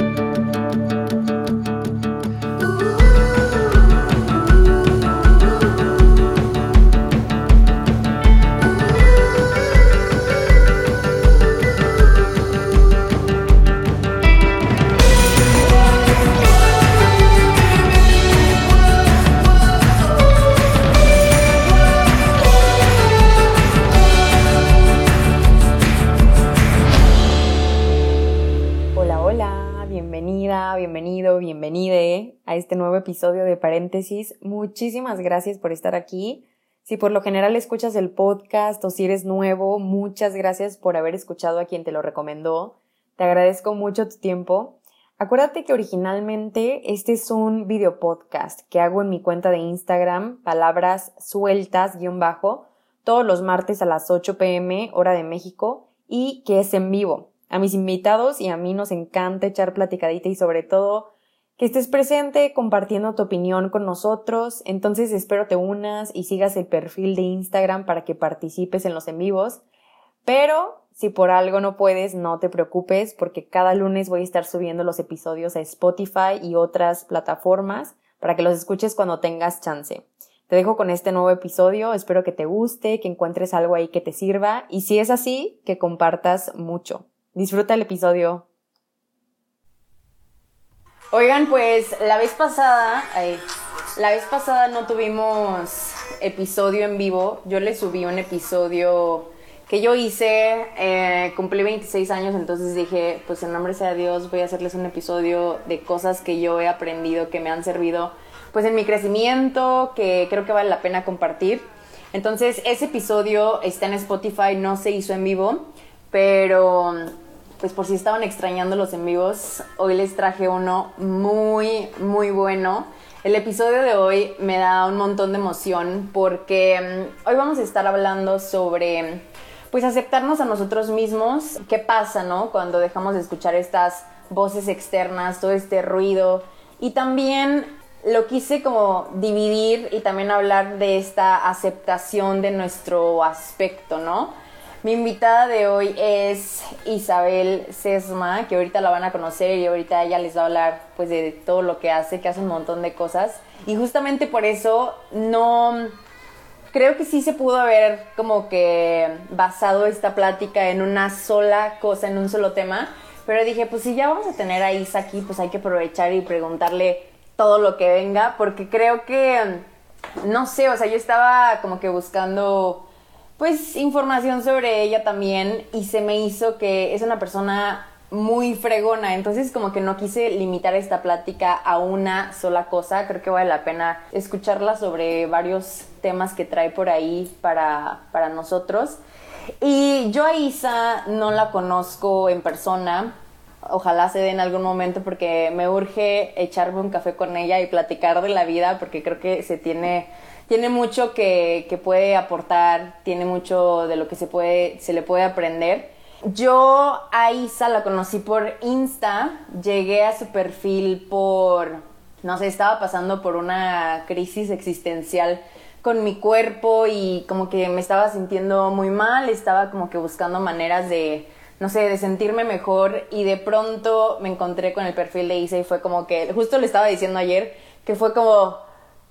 a episodio de Paréntesis. Muchísimas gracias por estar aquí. Si por lo general escuchas el podcast o si eres nuevo, muchas gracias por haber escuchado a quien te lo recomendó. Te agradezco mucho tu tiempo. Acuérdate que originalmente este es un video podcast que hago en mi cuenta de Instagram, palabras sueltas guion bajo, todos los martes a las 8 pm hora de México y que es en vivo. A mis invitados y a mí nos encanta echar platicadita y sobre todo que estés presente compartiendo tu opinión con nosotros. Entonces espero te unas y sigas el perfil de Instagram para que participes en los en vivos. Pero si por algo no puedes, no te preocupes porque cada lunes voy a estar subiendo los episodios a Spotify y otras plataformas para que los escuches cuando tengas chance. Te dejo con este nuevo episodio, espero que te guste, que encuentres algo ahí que te sirva y si es así, que compartas mucho. Disfruta el episodio. Oigan, pues la vez pasada, la vez pasada no tuvimos episodio en vivo. Yo le subí un episodio que yo hice, eh, cumplí 26 años, entonces dije, pues en nombre sea Dios, voy a hacerles un episodio de cosas que yo he aprendido, que me han servido, pues en mi crecimiento, que creo que vale la pena compartir. Entonces, ese episodio está en Spotify, no se hizo en vivo, pero pues por si estaban extrañando los en vivos, hoy les traje uno muy, muy bueno. El episodio de hoy me da un montón de emoción porque mm, hoy vamos a estar hablando sobre, pues aceptarnos a nosotros mismos. ¿Qué pasa, no? Cuando dejamos de escuchar estas voces externas, todo este ruido. Y también lo quise como dividir y también hablar de esta aceptación de nuestro aspecto, ¿no? Mi invitada de hoy es Isabel Sesma, que ahorita la van a conocer y ahorita ella les va a hablar pues de todo lo que hace, que hace un montón de cosas. Y justamente por eso no creo que sí se pudo haber como que basado esta plática en una sola cosa, en un solo tema. Pero dije, pues si ya vamos a tener a Isa aquí, pues hay que aprovechar y preguntarle todo lo que venga, porque creo que, no sé, o sea, yo estaba como que buscando pues información sobre ella también y se me hizo que es una persona muy fregona, entonces como que no quise limitar esta plática a una sola cosa, creo que vale la pena escucharla sobre varios temas que trae por ahí para, para nosotros. Y yo a Isa no la conozco en persona, ojalá se dé en algún momento porque me urge echarme un café con ella y platicar de la vida porque creo que se tiene tiene mucho que, puede aportar, tiene mucho de lo que se, puede, se le puede aprender. Yo a Isa la conocí por Insta, llegué a su perfil por, no sé, estaba pasando por una crisis existencial con mi cuerpo y como que me estaba sintiendo muy mal, estaba como que buscando maneras de, no sé, de sentirme mejor y de pronto me encontré con el perfil de Isa y fue como que, justo le estaba diciendo ayer, que fue como,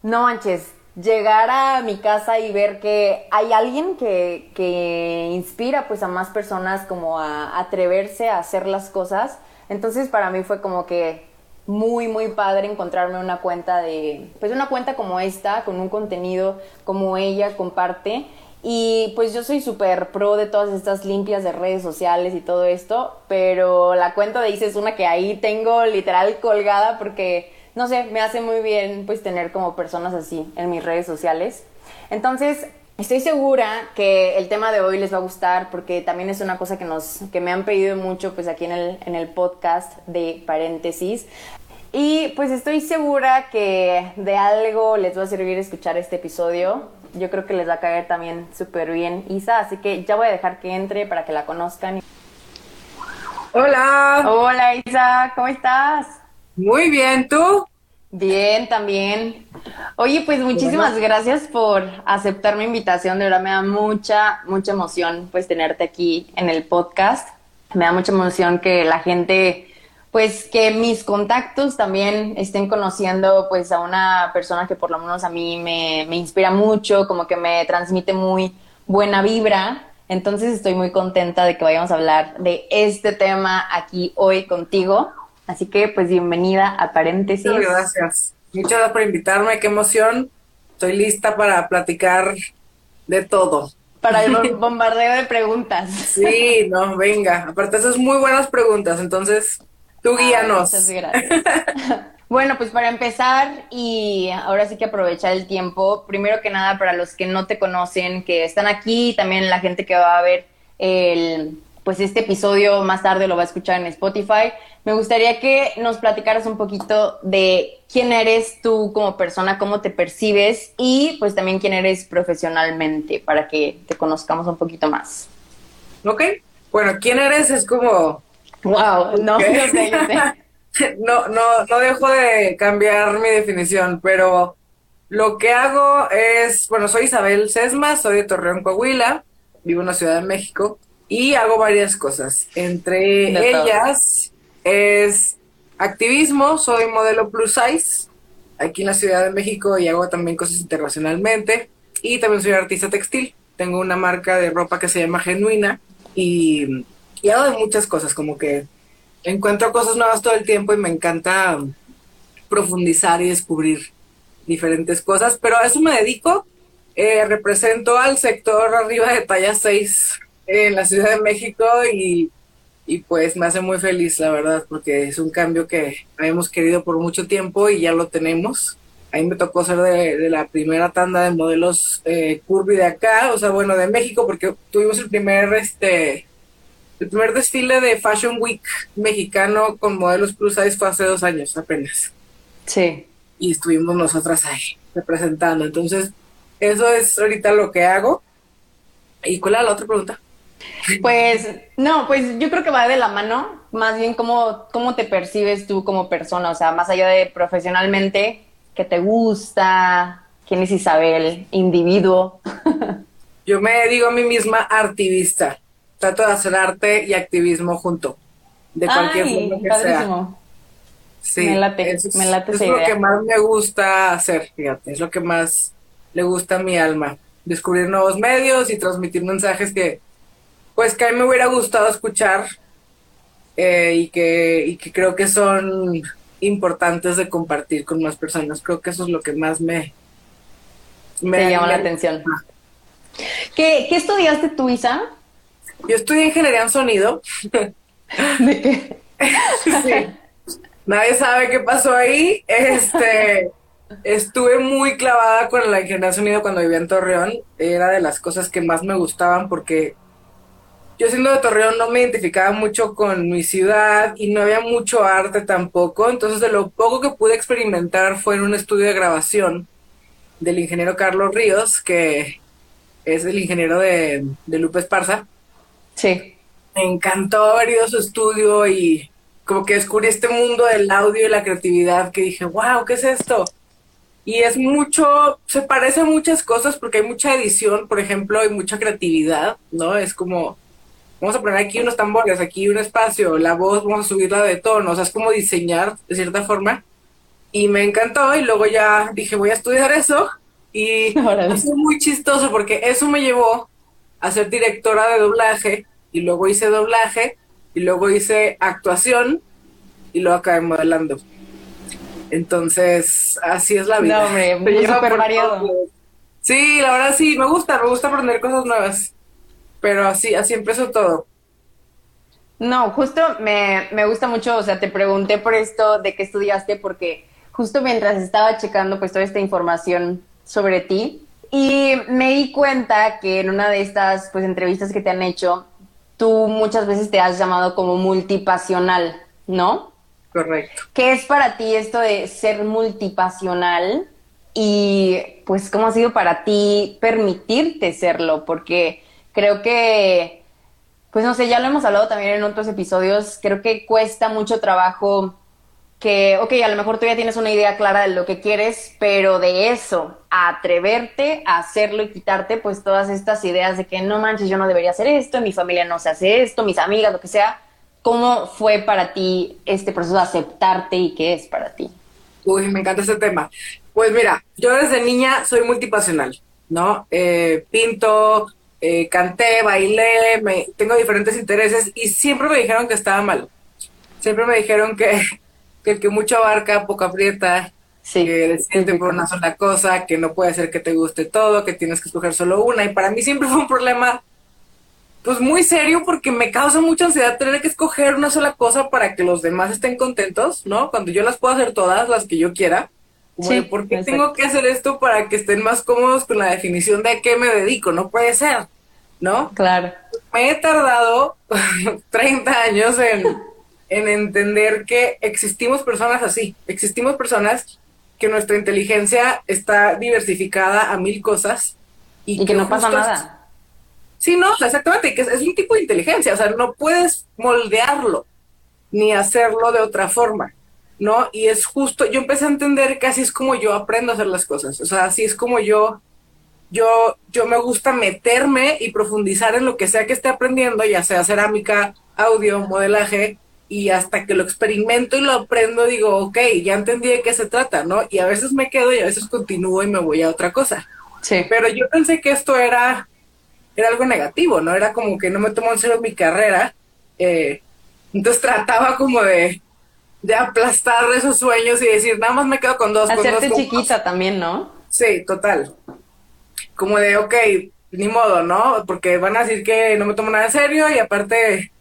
no manches, llegar a mi casa y ver que hay alguien que, que inspira pues a más personas como a atreverse a hacer las cosas. Entonces para mí fue como que muy muy padre encontrarme una cuenta de pues una cuenta como esta con un contenido como ella comparte y pues yo soy súper pro de todas estas limpias de redes sociales y todo esto, pero la cuenta de Isa es una que ahí tengo literal colgada porque no sé, me hace muy bien pues tener como personas así en mis redes sociales. Entonces, estoy segura que el tema de hoy les va a gustar porque también es una cosa que nos que me han pedido mucho pues aquí en el en el podcast de paréntesis. Y pues estoy segura que de algo les va a servir escuchar este episodio. Yo creo que les va a caer también súper bien Isa, así que ya voy a dejar que entre para que la conozcan. Hola. Hola Isa, ¿cómo estás? Muy bien, ¿tú? Bien, también. Oye, pues muchísimas gracias por aceptar mi invitación. De verdad me da mucha, mucha emoción pues tenerte aquí en el podcast. Me da mucha emoción que la gente pues que mis contactos también estén conociendo pues a una persona que por lo menos a mí me, me inspira mucho, como que me transmite muy buena vibra. Entonces estoy muy contenta de que vayamos a hablar de este tema aquí hoy contigo. Así que pues bienvenida a paréntesis. Muchas gracias. Muchas gracias por invitarme, qué emoción. Estoy lista para platicar de todo. Para el bombardeo de preguntas. Sí, no, venga. Aparte, esas muy buenas preguntas, entonces tú guíanos. muchas gracias. bueno, pues para empezar y ahora sí que aprovechar el tiempo, primero que nada para los que no te conocen, que están aquí, también la gente que va a ver el pues este episodio más tarde lo va a escuchar en Spotify. Me gustaría que nos platicaras un poquito de quién eres tú como persona, cómo te percibes y pues también quién eres profesionalmente para que te conozcamos un poquito más. Ok, bueno, quién eres es como... Wow, no, sé, no, no, no dejo de cambiar mi definición, pero lo que hago es, bueno, soy Isabel Sesma, soy de Torreón, Coahuila, vivo en la Ciudad de México y hago varias cosas. Entre ellas es activismo, soy modelo plus size aquí en la Ciudad de México y hago también cosas internacionalmente. Y también soy artista textil. Tengo una marca de ropa que se llama Genuina y, y hago de muchas cosas, como que encuentro cosas nuevas todo el tiempo y me encanta profundizar y descubrir diferentes cosas, pero a eso me dedico. Eh, represento al sector arriba de talla 6 en la Ciudad de México y, pues me hace muy feliz, la verdad, porque es un cambio que habíamos querido por mucho tiempo y ya lo tenemos. A mí me tocó ser de, la primera tanda de modelos eh, curvy de acá, o sea, bueno, de México, porque tuvimos el primer, este, el primer desfile de Fashion Week mexicano con modelos plus size fue hace dos años apenas. Sí. Y estuvimos nosotras ahí representando. Entonces, eso es ahorita lo que hago. ¿Y cuál era la otra pregunta? Pues no, pues yo creo que va de la mano, más bien cómo, cómo te percibes tú como persona, o sea, más allá de profesionalmente, qué te gusta, quién es Isabel, individuo. Yo me digo a mí misma activista, trato de hacer arte y activismo junto, de cualquier forma que sea. Sí, me late, es, me late es lo que más me gusta hacer, fíjate, es lo que más le gusta a mi alma, descubrir nuevos medios y transmitir mensajes que pues que a mí me hubiera gustado escuchar eh, y, que, y que creo que son importantes de compartir con más personas. Creo que eso es lo que más me, me llama la atención. ¿Qué, ¿Qué, estudiaste tú, Isa? Yo estudié ingeniería en sonido. ¿De qué? Nadie sabe qué pasó ahí. Este, estuve muy clavada con la ingeniería en sonido cuando vivía en Torreón. Era de las cosas que más me gustaban porque yo siendo de Torreón no me identificaba mucho con mi ciudad y no había mucho arte tampoco, entonces de lo poco que pude experimentar fue en un estudio de grabación del ingeniero Carlos Ríos, que es el ingeniero de, de Lupe Esparza. Sí. Me encantó haber ido a su estudio y como que descubrí este mundo del audio y la creatividad que dije, wow, ¿qué es esto? Y es mucho, se parece a muchas cosas porque hay mucha edición, por ejemplo, hay mucha creatividad, ¿no? Es como vamos a poner aquí unos tambores, aquí un espacio, la voz vamos a subirla de tono, o sea, es como diseñar de cierta forma. Y me encantó y luego ya dije, voy a estudiar eso. Y fue muy chistoso porque eso me llevó a ser directora de doblaje y luego hice doblaje y luego hice actuación y luego acabé modelando. Entonces, así es la vida. No, hombre, muy súper variado. Sí, la verdad sí, me gusta, me gusta aprender cosas nuevas pero así, así empezó todo. No, justo me, me gusta mucho, o sea, te pregunté por esto de qué estudiaste, porque justo mientras estaba checando pues toda esta información sobre ti, y me di cuenta que en una de estas pues entrevistas que te han hecho, tú muchas veces te has llamado como multipasional, ¿no? Correcto. ¿Qué es para ti esto de ser multipasional? Y pues, ¿cómo ha sido para ti permitirte serlo? Porque creo que, pues no sé, ya lo hemos hablado también en otros episodios, creo que cuesta mucho trabajo que, ok, a lo mejor tú ya tienes una idea clara de lo que quieres, pero de eso, atreverte a hacerlo y quitarte pues todas estas ideas de que no manches, yo no debería hacer esto, mi familia no se hace esto, mis amigas, lo que sea, ¿Cómo fue para ti este proceso de aceptarte y qué es para ti? Uy, me encanta ese tema. Pues mira, yo desde niña soy multipasional, ¿no? Eh, pinto, eh, canté, bailé, me, tengo diferentes intereses y siempre me dijeron que estaba mal. Siempre me dijeron que, que el que mucho abarca, poco aprieta, sí, que decide por una sola cosa, que no puede ser que te guste todo, que tienes que escoger solo una. Y para mí siempre fue un problema pues muy serio porque me causa mucha ansiedad tener que escoger una sola cosa para que los demás estén contentos, ¿no? Cuando yo las puedo hacer todas, las que yo quiera. Sí, ¿Por qué tengo que hacer esto para que estén más cómodos con la definición de a qué me dedico? No puede ser, ¿no? Claro. Me he tardado 30 años en, en entender que existimos personas así, existimos personas que nuestra inteligencia está diversificada a mil cosas y, que, no pasa nada Sí, no, exactamente, que es, un tipo de inteligencia, o sea, no puedes moldearlo ni hacerlo de otra forma, ¿no? Y es justo, yo empecé a entender que así es como yo aprendo a hacer las cosas, o sea, así es como yo, yo, yo me gusta meterme y profundizar en lo que sea que esté aprendiendo, ya sea cerámica, audio, modelaje, y hasta que lo experimento y lo aprendo, digo, ok, ya entendí de qué se trata, ¿no? Y a veces me quedo y a veces continúo y me voy a otra cosa. Sí. Pero yo pensé que esto era era algo negativo, ¿no? Era como que no me tomó en serio mi carrera. Eh, entonces trataba como de, de aplastar esos sueños y decir, nada más me quedo con dos. Hacerte chiquita también, ¿no? Sí, total. Como de, ok, ni modo, ¿no? Porque van a decir que no me tomo nada en serio y aparte,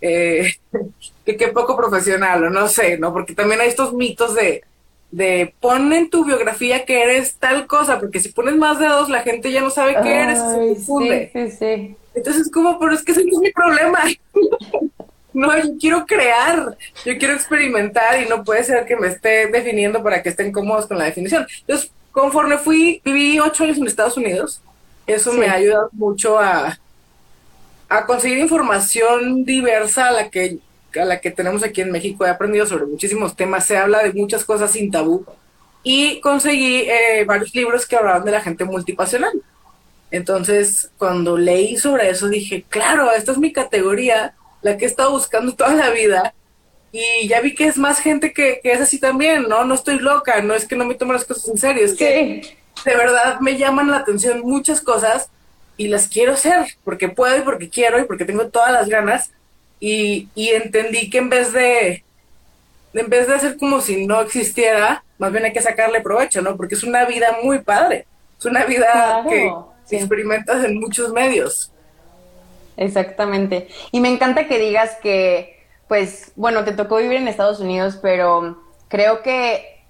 eh, que qué poco profesional, o no sé, ¿no? Porque también hay estos mitos de, de pon en tu biografía que eres tal cosa, porque si pones más de dos, la gente ya no sabe qué eres, se confunde. Sí, sí, sí. Entonces, como, pero es que ese no es mi problema. no, yo quiero crear, yo quiero experimentar y no puede ser que me esté definiendo para que estén cómodos con la definición. Entonces, conforme fui, viví ocho años en Estados Unidos, eso me ha ayudado mucho a, a conseguir información diversa a la que a la que tenemos aquí en México. He aprendido sobre muchísimos temas, se habla de muchas cosas sin tabú y conseguí eh, varios libros que hablaban de la gente multipasional. Entonces, cuando leí sobre eso, dije, claro, esta es mi categoría, la que he estado buscando toda la vida. Y ya vi que es más gente que, es así también, ¿no? No estoy loca, no es que no me tomo las cosas en serio, es que de verdad me llaman la atención muchas cosas y las quiero hacer, porque puedo y porque quiero y porque tengo todas las ganas y, entendí que en vez de en vez de hacer como si no existiera, más bien hay que sacarle provecho, ¿no? Porque es una vida muy padre, es una vida que experimentas en muchos medios. Exactamente. Y me encanta que digas que, pues, bueno, te tocó vivir en Estados Unidos, pero creo que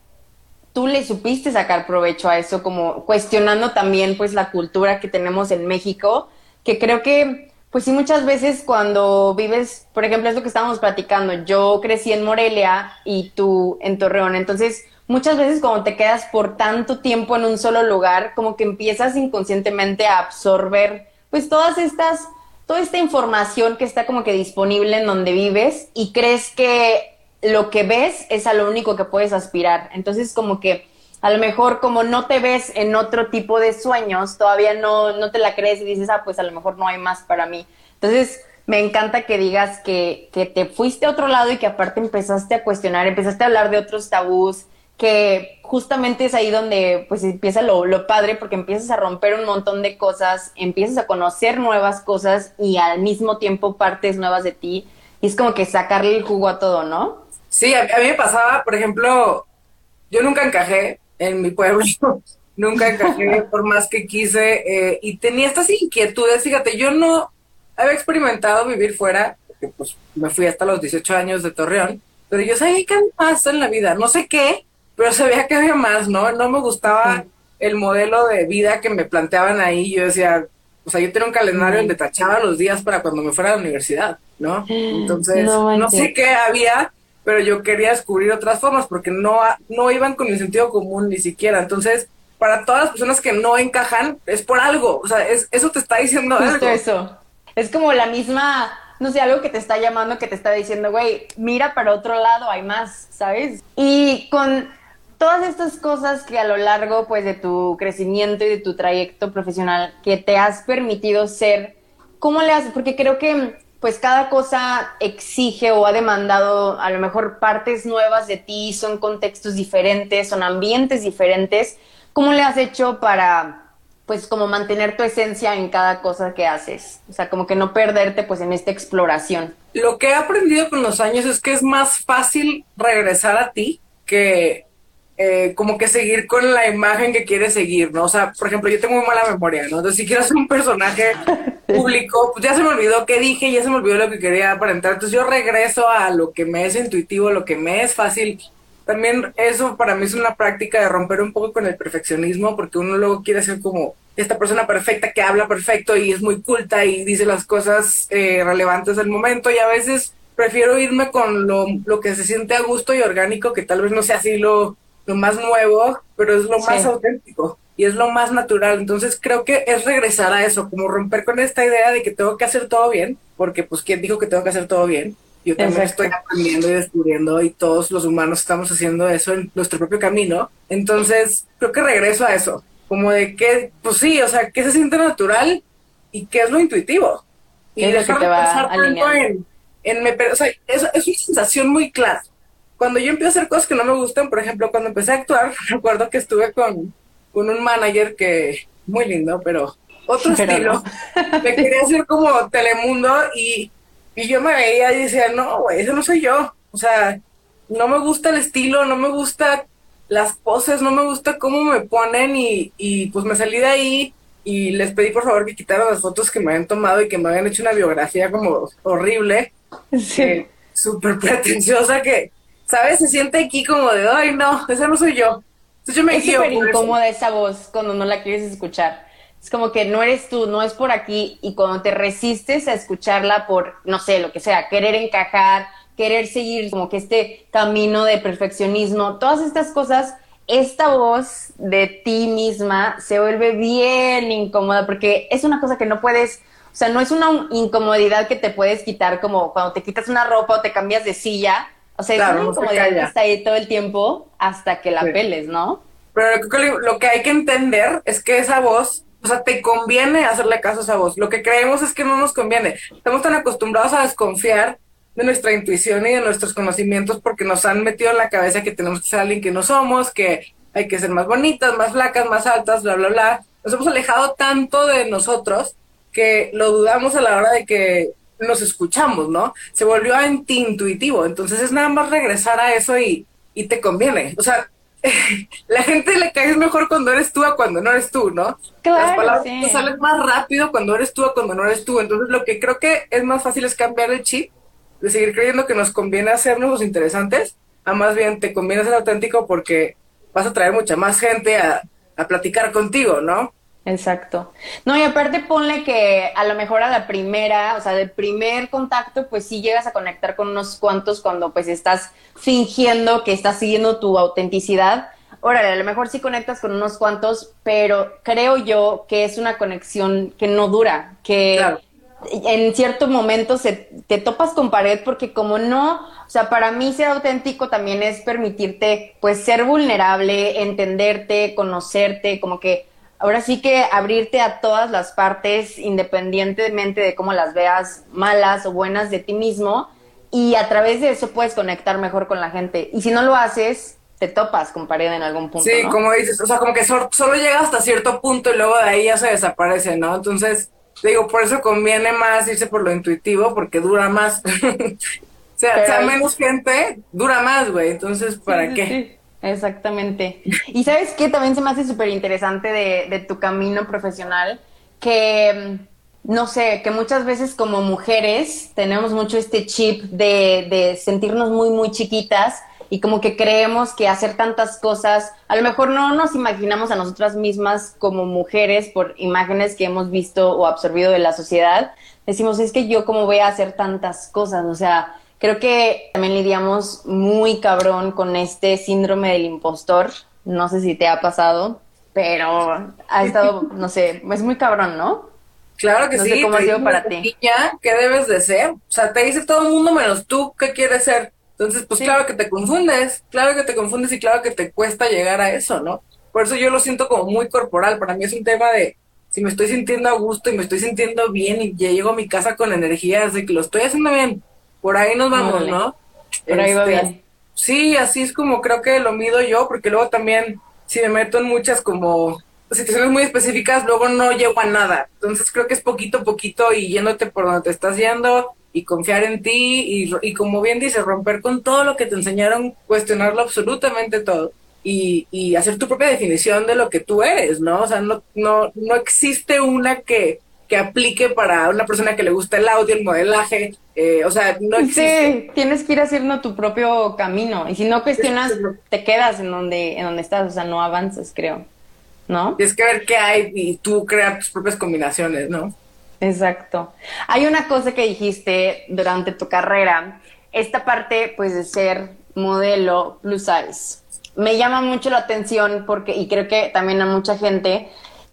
tú le supiste sacar provecho a eso, como cuestionando también, pues, la cultura que tenemos en México, que creo que pues sí, muchas veces cuando vives, por ejemplo, es lo que estábamos platicando, yo crecí en Morelia y tú en Torreón, entonces muchas veces cuando te quedas por tanto tiempo en un solo lugar, como que empiezas inconscientemente a absorber pues todas estas, toda esta información que está como que disponible en donde vives y crees que lo que ves es a lo único que puedes aspirar. Entonces como que a lo mejor como no te ves en otro tipo de sueños, todavía no, no te la crees y dices, ah, pues a lo mejor no hay más para mí. Entonces, me encanta que digas que, que te fuiste a otro lado y que aparte empezaste a cuestionar, empezaste a hablar de otros tabús, que justamente es ahí donde pues empieza lo, lo, padre porque empiezas a romper un montón de cosas, empiezas a conocer nuevas cosas y al mismo tiempo partes nuevas de ti y es como que sacarle el jugo a todo, ¿no? Sí, a, a mí me pasaba, por ejemplo, yo nunca encajé, en mi pueblo. Nunca encajé por más que quise eh, y tenía estas inquietudes. Fíjate, yo no había experimentado vivir fuera, porque pues me fui hasta los 18 años de Torreón, pero yo sabía que más en la vida. No sé qué, pero sabía que había más, ¿no? No me gustaba el modelo de vida que me planteaban ahí. Yo decía, o sea, yo tenía un calendario donde tachaba los días para cuando me fuera a la universidad, ¿no? Entonces, no sé qué había, pero yo quería descubrir otras formas porque no, no iban con el sentido común ni siquiera. Entonces, para todas las personas que no encajan, es por algo. O sea, es, eso te está diciendo Justo eso. Es como la misma, no sé, algo que te está llamando, que te está diciendo, güey, mira para otro lado, hay más, ¿sabes? Y con todas estas cosas que a lo largo, pues, de tu crecimiento y de tu trayecto profesional, que te has permitido ser, ¿cómo le haces? Porque creo que pues cada cosa exige o ha demandado a lo mejor partes nuevas de ti, son contextos diferentes, son ambientes diferentes. ¿Cómo le has hecho para pues como mantener tu esencia en cada cosa que haces, o sea, como que no perderte pues en esta exploración. Lo que he aprendido con los años es que es más fácil regresar a ti que eh, como que seguir con la imagen que quieres seguir, ¿no? O sea, por ejemplo, yo tengo muy mala memoria, ¿no? Entonces, si quiero ser un personaje público, pues ya se me olvidó qué dije, ya se me olvidó lo que quería aparentar. Entonces, yo regreso a lo que me es intuitivo, lo que me es fácil también eso para mí es una práctica de romper un poco con el perfeccionismo, porque uno luego quiere ser como esta persona perfecta que habla perfecto y es muy culta y dice las cosas eh, relevantes del momento y a veces prefiero irme con lo, lo, que se siente a gusto y orgánico, que tal vez no sea así lo, lo más nuevo, pero es lo más auténtico y es lo más natural. Entonces creo que es regresar a eso, como romper con esta idea de que tengo que hacer todo bien, porque pues quién dijo que tengo que hacer todo bien yo también estoy aprendiendo y descubriendo y todos los humanos estamos haciendo eso en nuestro propio camino. Entonces, creo que regreso a eso, como de que, pues sí, o sea, qué se siente natural y qué es lo intuitivo. y lo que te va en, en me, o sea, es, es una sensación muy clara. Cuando yo empiezo a hacer cosas que no me gustan, por ejemplo, cuando empecé a actuar, recuerdo que estuve con, con un manager que, muy lindo, pero otro estilo. Me quería hacer como Telemundo y y yo me veía y decía, no, güey, eso no soy yo. O sea, no me gusta el estilo, no me gusta las poses, no me gusta cómo me ponen y, y pues me salí de ahí y les pedí por favor que quitaran las fotos que me habían tomado y que me habían hecho una biografía como horrible, sí. Eh, súper pretenciosa que, ¿sabes? Se siente aquí como de, ay, no, esa no soy yo. Entonces yo me es súper incómoda esa voz cuando no la quieres escuchar. Es como que no eres tú, no es por aquí y cuando te resistes a escucharla por, no sé, lo que sea, querer encajar, querer seguir como que este camino de perfeccionismo, todas estas cosas, esta voz de ti misma se vuelve bien incómoda porque es una cosa que no puedes, o sea, no es una incomodidad que te puedes quitar como cuando te quitas una ropa o te cambias de silla. O sea, es una incomodidad que está ahí todo el tiempo hasta que la peles, ¿no? Pero lo que hay que entender es que esa voz o sea, te conviene hacerle caso a esa voz. Lo que creemos es que no nos conviene. Estamos tan acostumbrados a desconfiar de nuestra intuición y de nuestros conocimientos porque nos han metido en la cabeza que tenemos que ser alguien que no somos, que hay que ser más bonitas, más flacas, más altas, bla, bla, bla. Nos hemos alejado tanto de nosotros que lo dudamos a la hora de que nos escuchamos, ¿no? Se volvió anti-intuitivo. Entonces es nada más regresar a eso y, y te conviene. O sea, la gente le caes mejor cuando eres tú a cuando no eres tú, ¿no? Claro, Las palabras salen más rápido cuando eres tú a cuando no eres tú. Entonces, lo que creo que es más fácil es cambiar el chip, de seguir creyendo que nos conviene hacernos los interesantes, a más bien te conviene ser auténtico porque vas a traer mucha más gente a, a platicar contigo, ¿no? Exacto. No, y aparte ponle que a lo mejor a la primera, o sea, del primer contacto, pues sí llegas a conectar con unos cuantos cuando pues estás fingiendo que estás siguiendo tu autenticidad. Órale, a lo mejor sí conectas con unos cuantos, pero creo yo que es una conexión que no dura, que en cierto momento se, te topas con pared porque como no, o sea, para mí ser auténtico también es permitirte pues ser vulnerable, entenderte, conocerte, como que ahora sí que abrirte a todas las partes, independientemente de cómo las veas, malas o buenas de ti mismo, y a través de eso puedes conectar mejor con la gente. Y si no lo haces, te topas con pared en algún punto. Sí, como dices, o sea, como que solo llega hasta cierto punto y luego de ahí ya se desaparece, ¿no? Entonces, digo, por eso conviene más irse por lo intuitivo, porque dura más. o sea, sea menos gente, dura más, güey. Entonces, ¿para qué? Exactamente. Y sabes qué, también se me hace súper interesante de, de, tu camino profesional, que, mm, no sé, que muchas veces como mujeres tenemos mucho este chip de, de sentirnos muy, muy chiquitas y como que creemos que hacer tantas cosas, a lo mejor no nos imaginamos a nosotras mismas como mujeres por imágenes que hemos visto o absorbido de la sociedad, decimos, es que yo cómo voy a hacer tantas cosas, o sea, Creo que también lidiamos muy cabrón con este síndrome del impostor. No sé si te ha pasado, pero ha estado, no sé, es muy cabrón, ¿no? Claro que no sí. Sé cómo ha sido para ti. ¿Qué debes de ser? O sea, te dice todo el mundo menos tú qué quieres ser. Entonces, pues claro que te confundes, claro que te confundes y claro que te cuesta llegar a eso, ¿no? Por eso yo lo siento como muy corporal. Para mí es un tema de si me estoy sintiendo a gusto y me estoy sintiendo bien y ya llego a mi casa con energías de que lo estoy haciendo bien, por ahí nos vamos, ¿no? Por ahí va este, bien. Sí, así es como creo que lo mido yo, porque luego también si me meto en muchas como situaciones muy específicas, luego no llego a nada. Entonces creo que es poquito a poquito y yéndote por donde te estás yendo y confiar en ti y, y como bien dice, romper con todo lo que te enseñaron, cuestionarlo absolutamente todo y, y hacer tu propia definición de lo que tú eres, ¿no? O sea, no, no, no existe una que, que aplique para una persona que le gusta el audio, el modelaje, eh, o sea, no existe. Sí, tienes que ir haciendo tu propio camino y si no cuestionas, te quedas en donde, en donde estás, o sea, no avanzas, creo, ¿no? Tienes que ver qué hay y tú crear tus propias combinaciones, ¿no? Exacto. Hay una cosa que dijiste durante tu carrera, esta parte, pues, de ser modelo plus size me llama mucho la atención porque, y creo que también a mucha gente,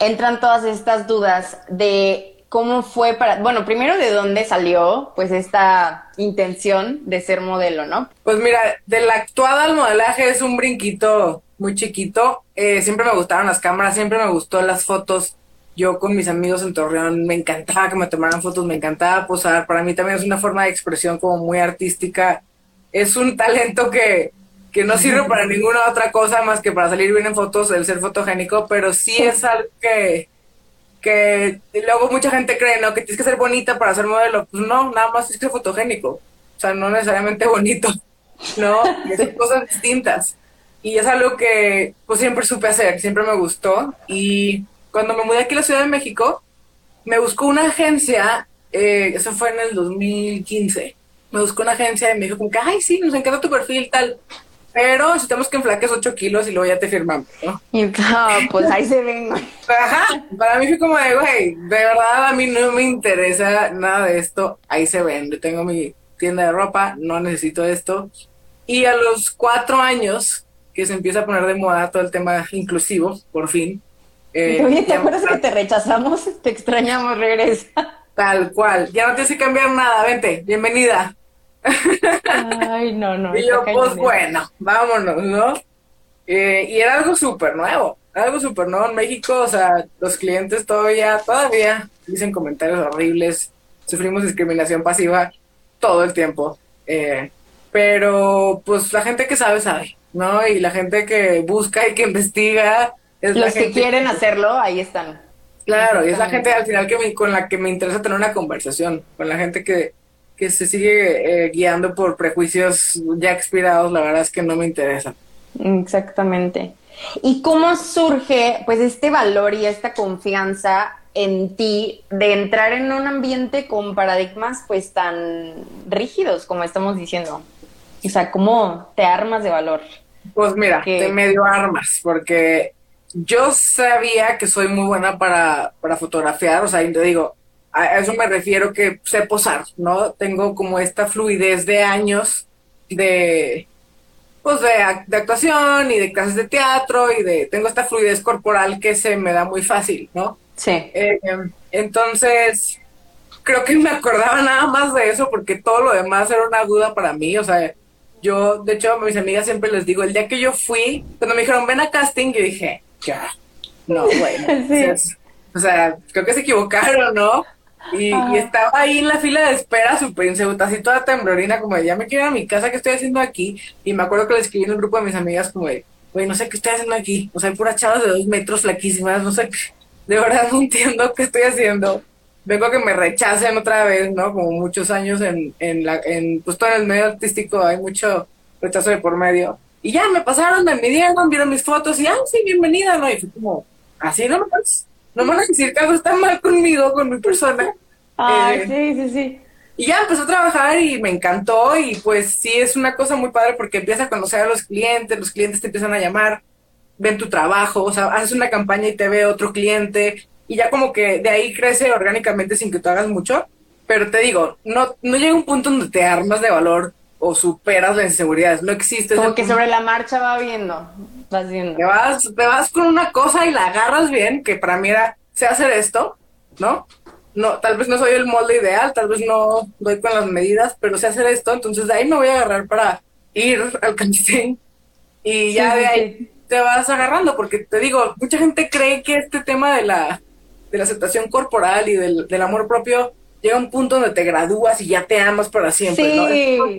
entran todas estas dudas de cómo fue para, bueno, primero de dónde salió pues esta intención de ser modelo, ¿no? Pues mira, de la actuada al modelaje es un brinquito muy chiquito. Eh, siempre me gustaron las cámaras, siempre me gustó las fotos. Yo con mis amigos en Torreón me encantaba que me tomaran fotos, me encantaba posar. Para mí también es una forma de expresión como muy artística. Es un talento que, que no sirve para ninguna otra cosa más que para salir bien en fotos, el ser fotogénico, pero sí es algo que, que luego mucha gente cree, ¿no? Que tienes que ser bonita para ser modelo. Pues no, nada más es que ser fotogénico. O sea, no necesariamente bonito, ¿no? son cosas distintas. Y es algo que pues siempre supe hacer, siempre me gustó. Y cuando me mudé aquí a la Ciudad de México, me buscó una agencia, eh, eso fue en el 2015, me buscó una agencia y me dijo como que, ay, sí, nos encanta tu perfil, tal pero necesitamos que enflaques 8 kilos y luego ya te firmamos, ¿no? Y no, pues ahí se ven, Ajá, para mí fue como de, güey, de verdad a mí no me interesa nada de esto, ahí se ven, yo tengo mi tienda de ropa, no necesito esto. Y a los cuatro años, que se empieza a poner de moda todo el tema inclusivo, por fin. Eh, Oye, ¿te acuerdas que te rechazamos? Te extrañamos, regresa. Tal cual, ya no tienes que cambiar nada, vente, bienvenida. Ay, no, no. y yo, pues bueno, vámonos, ¿no? Eh, y era algo súper nuevo, algo súper nuevo en México, o sea, los clientes todavía, todavía dicen comentarios horribles, sufrimos discriminación pasiva todo el tiempo, eh, pero pues la gente que sabe, sabe, ¿no? Y la gente que busca y que investiga. Es los que quieren hacerlo, ahí están. Claro, y es la gente al final que con la que me interesa tener una conversación, con la gente que, que se sigue eh, guiando por prejuicios ya expirados, la verdad es que no me interesa. Exactamente. ¿Y cómo surge pues este valor y esta confianza en ti de entrar en un ambiente con paradigmas pues tan rígidos como estamos diciendo? O sea, ¿cómo te armas de valor? Pues mira, te medio armas, porque yo sabía que soy muy buena para, para fotografiar, o sea, te digo, a eso me refiero que sé posar, ¿no? Tengo como esta fluidez de años de, pues de, actuación y de clases de teatro y de, tengo esta fluidez corporal que se me da muy fácil, ¿no? Sí. Eh, entonces, creo que me acordaba nada más de eso porque todo lo demás era una duda para mí, o sea, yo, de hecho, a mis amigas siempre les digo, el día que yo fui, cuando me dijeron, ven a casting, yo dije, ya, no, bueno, o sea, creo que se equivocaron, ¿no? Y, estaba ahí en la fila de espera, súper insegura, así toda temblorina, como de ya me quiero ir a mi casa, ¿qué estoy haciendo aquí? Y me acuerdo que le escribí en el grupo de mis amigas, como de, güey, no sé qué estoy haciendo aquí. O sea, hay puras chavas de dos metros flaquísimas, no sé, de verdad no entiendo qué estoy haciendo. Vengo a que me rechacen otra vez, ¿no? Como muchos años en, en la, en, pues todo en el medio artístico hay mucho rechazo de por medio. Y ya me pasaron, me midieron, vieron mis fotos y, ah, sí, bienvenida, ¿no? Y fue como, así no no me van a decir que algo está mal conmigo, con mi persona. Ay, eh, sí, sí, sí. Y ya empezó a trabajar y me encantó y pues sí es una cosa muy padre porque empieza a conocer a los clientes, los clientes te empiezan a llamar, ven tu trabajo, o sea, haces una campaña y te ve otro cliente y ya como que de ahí crece orgánicamente sin que tú hagas mucho. Pero te digo, no, no llega un punto donde te armas de valor o superas las inseguridades, no existe. Como que sobre la marcha va viendo. Te vas, te vas con una cosa y la agarras bien, que para mí era, sé hacer esto, ¿no? No, tal vez no soy el molde ideal, tal vez no doy con las medidas, pero sé hacer esto, entonces de ahí me voy a agarrar para ir al casting y ya de ahí te vas agarrando, porque te digo, mucha gente cree que este tema de la de la aceptación corporal y del, del amor propio llega un punto donde te gradúas y ya te amas para siempre, sí, ¿no?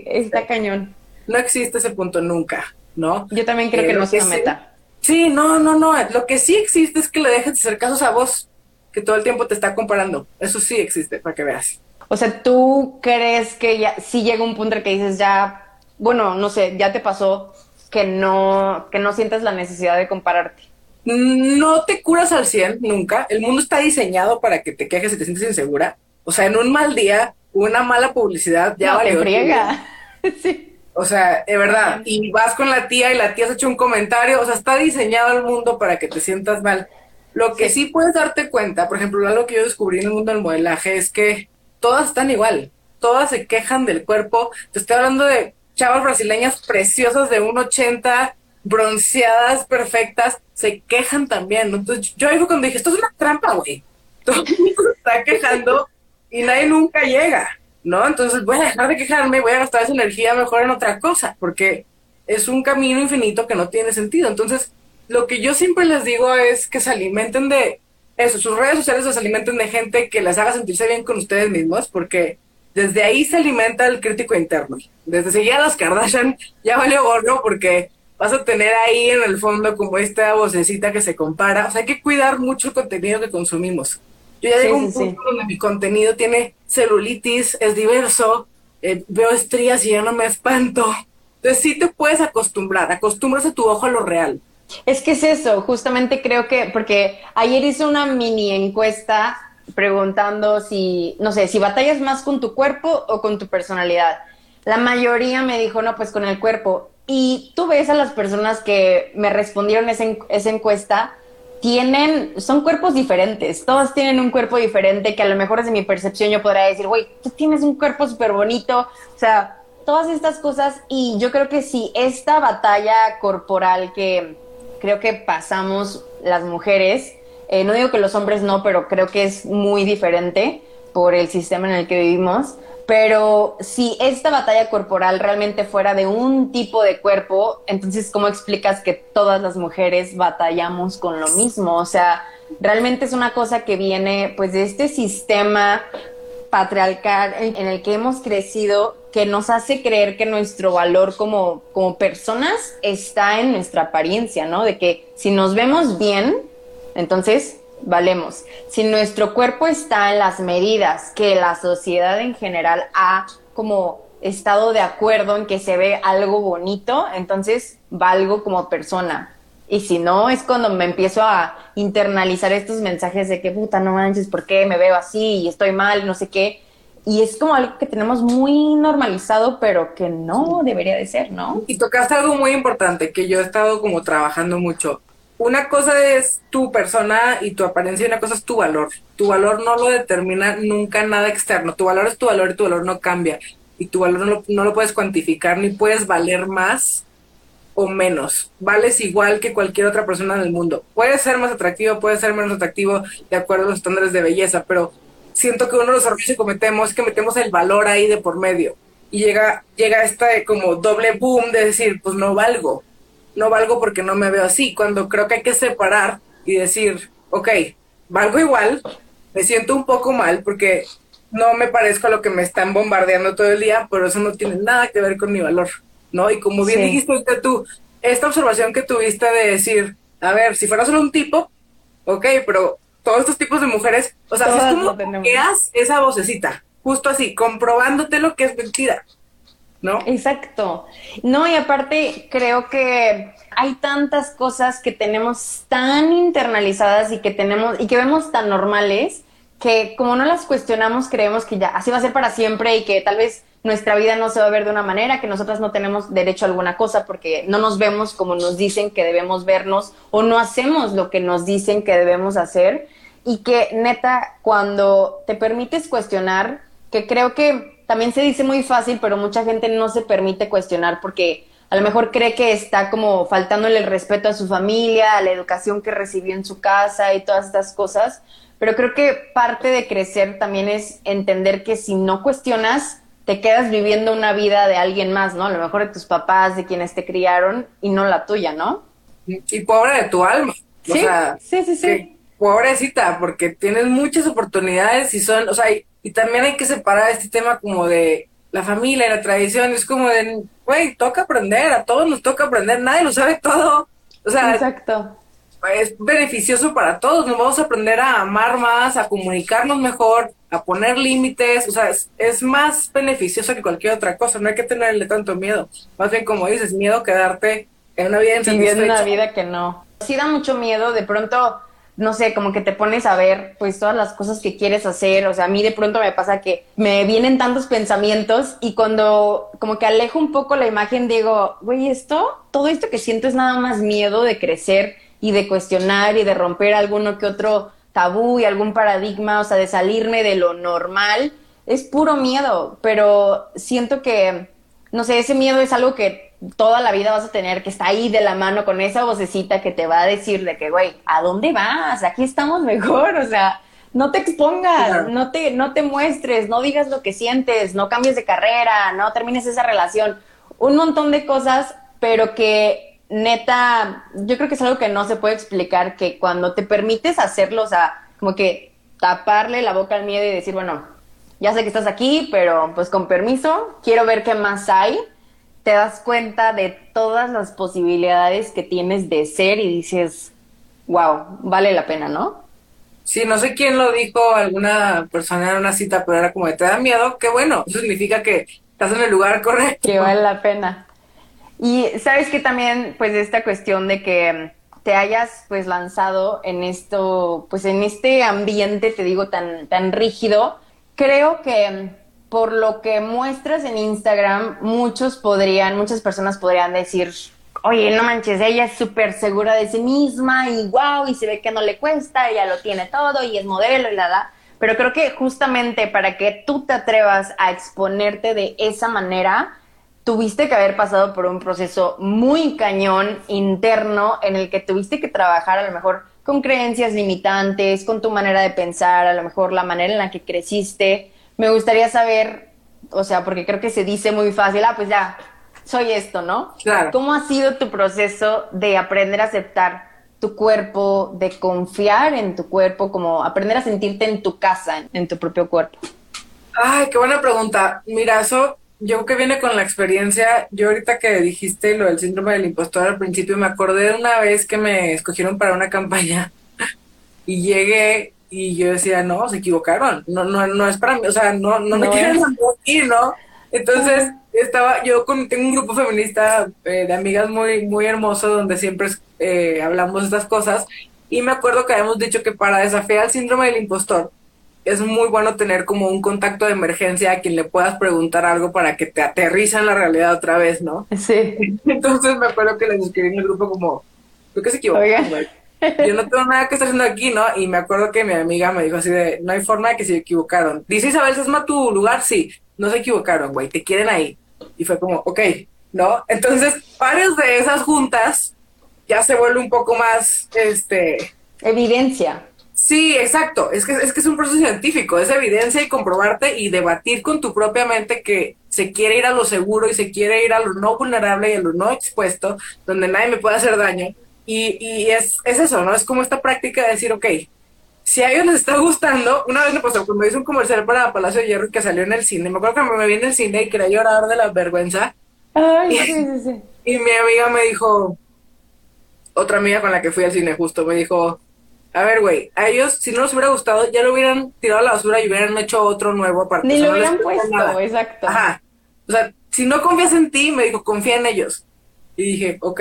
está cañón. No existe ese punto nunca, ¿no? Yo también creo Eh, que no es una meta. Sí, no, no, no. Lo que sí existe es que le dejes de hacer casos a vos, que todo el tiempo te está comparando. Eso sí existe, para que veas. O sea, ¿tú crees que ya sí llega un punto en el que dices ya, bueno, no sé, ya te pasó que no, que no sientas la necesidad de compararte? No te curas al 100 nunca. El mundo está diseñado para que te quejes y te sientes insegura. O sea, en un mal día, una mala publicidad ya no, valió te friega. sí. O sea, de verdad. Y vas con la tía y la tía has hecho un comentario. O sea, está diseñado el mundo para que te sientas mal. Lo que sí, puedes darte cuenta, por ejemplo, algo que yo descubrí en el mundo del modelaje es que todas están igual. Todas se quejan del cuerpo. Te estoy hablando de chavas brasileñas preciosas de 1,80, bronceadas, perfectas. Se quejan también. Entonces, yo ahí fue cuando dije, esto es una trampa, güey. Todo el mundo se está quejando y nadie nunca llega. ¿no? Entonces voy a dejar de quejarme, voy a gastar esa energía mejor en otra cosa, porque es un camino infinito que no tiene sentido. Entonces, lo que yo siempre les digo es que se alimenten de eso, sus redes sociales se alimenten de gente que les haga sentirse bien con ustedes mismos, porque desde ahí se alimenta el crítico interno. Desde seguir a las Kardashian ya valió gorro porque vas a tener ahí en el fondo como esta vocecita que se compara. O sea, hay que cuidar mucho el contenido que consumimos. Yo ya Sí, llego a un sí. punto donde mi contenido tiene celulitis, es diverso, eh, veo estrías y ya no me espanto. Entonces sí te puedes acostumbrar, acostumbras a tu ojo a lo real. Es que es eso, justamente creo que, porque ayer hice una mini encuesta preguntando si, no sé, si batallas más con tu cuerpo o con tu personalidad. La mayoría me dijo, no, pues con el cuerpo. Y tú ves a las personas que me respondieron esa encuesta, tienen, son cuerpos diferentes, todos tienen un cuerpo diferente que a lo mejor desde mi percepción yo podría decir, güey, tú tienes un cuerpo súper bonito, o sea, todas estas cosas y yo creo que si esta batalla corporal que creo que pasamos las mujeres, eh, no digo que los hombres no, pero creo que es muy diferente por el sistema en el que vivimos. Pero si esta batalla corporal realmente fuera de un tipo de cuerpo, entonces ¿cómo explicas que todas las mujeres batallamos con lo mismo? O sea, realmente es una cosa que viene pues de este sistema patriarcal en, el que hemos crecido que nos hace creer que nuestro valor como, como personas está en nuestra apariencia, ¿no? De que si nos vemos bien, entonces valemos. Si nuestro cuerpo está en las medidas que la sociedad en general ha como estado de acuerdo en que se ve algo bonito, entonces valgo como persona. Y si no, es cuando me empiezo a internalizar estos mensajes de que puta, no manches, ¿por qué me veo así y estoy mal, no sé qué? Y es como algo que tenemos muy normalizado, pero que no debería de ser, ¿no? Y tocaste algo muy importante que yo he estado como trabajando mucho. Una cosa es tu persona y tu apariencia y una cosa es tu valor. Tu valor no lo determina nunca nada externo. Tu valor es tu valor y tu valor no cambia. Y tu valor no lo, puedes cuantificar ni puedes valer más o menos. Vales igual que cualquier otra persona del mundo. Puedes ser más atractivo, puedes ser menos atractivo de acuerdo a los estándares de belleza, pero siento que uno de los errores que cometemos es que metemos el valor ahí de por medio. Y llega, llega esta como doble boom de decir, pues no valgo. No valgo porque no me veo así. Cuando creo que hay que separar y decir, ok, valgo igual, me siento un poco mal porque no me parezco a lo que me están bombardeando todo el día, pero eso no tiene nada que ver con mi valor, ¿no? Y como bien Sí. dijiste tú, esta observación que tuviste de decir, a ver, si fuera solo un tipo, ok, pero todos estos tipos de mujeres, o sea, Todas es como que esa vocecita, justo así, comprobándote lo que es mentira, ¿no? Exacto. No, y aparte creo que hay tantas cosas que tenemos tan internalizadas y que tenemos y que vemos tan normales que como no las cuestionamos creemos que ya así va a ser para siempre y que tal vez nuestra vida no se va a ver de una manera, que nosotras no tenemos derecho a alguna cosa porque no nos vemos como nos dicen que debemos vernos o no hacemos lo que nos dicen que debemos hacer y que neta cuando te permites cuestionar, que creo que también se dice muy fácil, pero mucha gente no se permite cuestionar porque a lo mejor cree que está como faltándole el respeto a su familia, a la educación que recibió en su casa y todas estas cosas. Pero creo que parte de crecer también es entender que si no cuestionas, te quedas viviendo una vida de alguien más, ¿no? A lo mejor de tus papás, de quienes te criaron y no la tuya, ¿no? Y pobre de tu alma. O Sí, sea, sí, sí, sí. que pobrecita, porque tienes muchas oportunidades y son, o sea, y, y también hay que separar este tema como de la familia y la tradición, es como de, güey, toca aprender, a todos nos toca aprender, nadie lo sabe todo. O sea, Exacto. es beneficioso para todos, nos vamos a aprender a amar más, a comunicarnos mejor, a poner límites, o sea, es, es más beneficioso que cualquier otra cosa, no hay que tenerle tanto miedo, más bien como dices, miedo a quedarte en una vida Viviendo una vida que no. Sí da mucho miedo, de pronto, no sé, como que te pones a ver pues todas las cosas que quieres hacer, o sea, a mí de pronto me pasa que me vienen tantos pensamientos y cuando como que alejo un poco la imagen digo, güey, esto, todo esto que siento es nada más miedo de crecer y de cuestionar y de romper alguno que otro tabú y algún paradigma, o sea, de salirme de lo normal, es puro miedo, pero siento que, no sé, ese miedo es algo que toda la vida vas a tener, que está ahí de la mano con esa vocecita que te va a decir de que, güey, ¿a dónde vas? Aquí estamos mejor, o sea, no te expongas, Claro. no te, no te muestres, no digas lo que sientes, no cambies de carrera, no termines esa relación, un montón de cosas, pero que neta, yo creo que es algo que no se puede explicar, que cuando te permites hacerlo, o sea, como que taparle la boca al miedo y decir, bueno, ya sé que estás aquí, pero pues con permiso, quiero ver qué más hay, te das cuenta de todas las posibilidades que tienes de ser y dices, wow, vale la pena, ¿no? Sí, no sé quién lo dijo, alguna persona en una cita, pero era como de, te da miedo, qué bueno, eso significa que estás en el lugar correcto. Que vale la pena. Y sabes que también, pues, esta cuestión de que te hayas, pues, lanzado en esto, pues, en este ambiente, te digo, tan, tan rígido, creo que por lo que muestras en Instagram, muchos podrían, muchas personas podrían decir, oye, no manches, ella es súper segura de sí misma y wow, y se ve que no le cuesta, ella lo tiene todo y es modelo y la da. Pero creo que justamente para que tú te atrevas a exponerte de esa manera, tuviste que haber pasado por un proceso muy cañón interno en el que tuviste que trabajar a lo mejor con creencias limitantes, con tu manera de pensar, a lo mejor la manera en la que creciste. Me gustaría saber, o sea, porque creo que se dice muy fácil, ah, pues ya, soy esto, ¿no? Claro. ¿Cómo ha sido tu proceso de aprender a aceptar tu cuerpo, de confiar en tu cuerpo, como aprender a sentirte en tu casa, en, tu propio cuerpo? Ay, qué buena pregunta. Mira, eso yo creo que viene con la experiencia. Yo ahorita que dijiste lo del síndrome del impostor al principio, me acordé de una vez que me escogieron para una campaña y llegué y yo decía, no, se equivocaron. No, no, no es para mí, o sea, no, no, me quieren aquí, ¿no? Entonces, estaba, yo con, tengo un grupo feminista eh, de amigas muy, muy hermoso donde siempre eh, hablamos de estas cosas y me acuerdo que habíamos dicho que para desafiar el síndrome del impostor, es muy bueno tener como un contacto de emergencia a quien le puedas preguntar algo para que te aterriza en la realidad otra vez, ¿no? Sí. Entonces me acuerdo que les escribí en el grupo como, creo que se equivocó. Yo no tengo nada que estar haciendo aquí, ¿no? Y me acuerdo que mi amiga me dijo así de, no hay forma de que se equivocaron. Dice Isabel Sesma tu lugar, sí, no se equivocaron, güey, te quieren ahí. Y fue como, ok, ¿no? Entonces, varias de esas juntas ya se vuelve un poco más, este, Evidencia. Sí, exacto. Es que, es que es un proceso científico, es evidencia y comprobarte y debatir con tu propia mente que se quiere ir a lo seguro y se quiere ir a lo no vulnerable y a lo no expuesto, donde nadie me puede hacer daño. Y, y es, es eso, ¿no? Es como esta práctica de decir, ok, si a ellos les está gustando, una vez me pasó cuando hice un comercial para Palacio de Hierro que salió en el cine, me acuerdo que me vi en el cine y quería llorar de la vergüenza Ay, sí, sí, sí. y mi amiga me dijo, otra amiga con la que fui al cine justo, me dijo, a ver, güey, a ellos, si no les hubiera gustado, ya lo hubieran tirado a la basura y hubieran hecho otro nuevo aparte. Ni lo hubieran puesto, nada. exacto. Ajá. O sea, si no confías en ti, me dijo, confía en ellos. Y dije, ok,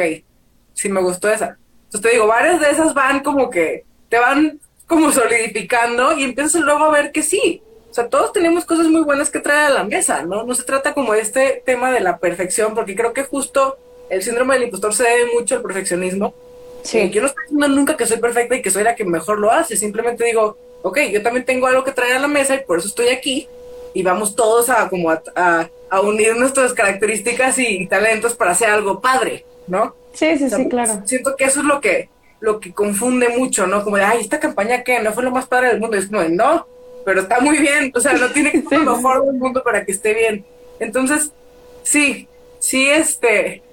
sí me gustó esa. Entonces te digo, varias de esas van como que, te van como solidificando y empiezas luego a ver que sí. O sea, todos tenemos cosas muy buenas que traer a la mesa, ¿no? No se trata como de este tema de la perfección, porque creo que justo el síndrome del impostor se debe mucho al perfeccionismo. Sí. Eh, yo no estoy diciendo nunca que soy perfecta y que soy la que mejor lo hace, simplemente digo, ok, yo también tengo algo que traer a la mesa y por eso estoy aquí y vamos todos a como a, a- a unir nuestras características y talentos para hacer algo padre, ¿no? Sí, sí, O sea, sí, claro. Siento que eso es lo que lo que confunde mucho, ¿no? Como de, ay, esta campaña que no fue lo más padre del mundo, y es como de, no, pero está muy bien, o sea, no tiene que ser lo mejor del mundo para que esté bien. Entonces, sí, sí, este,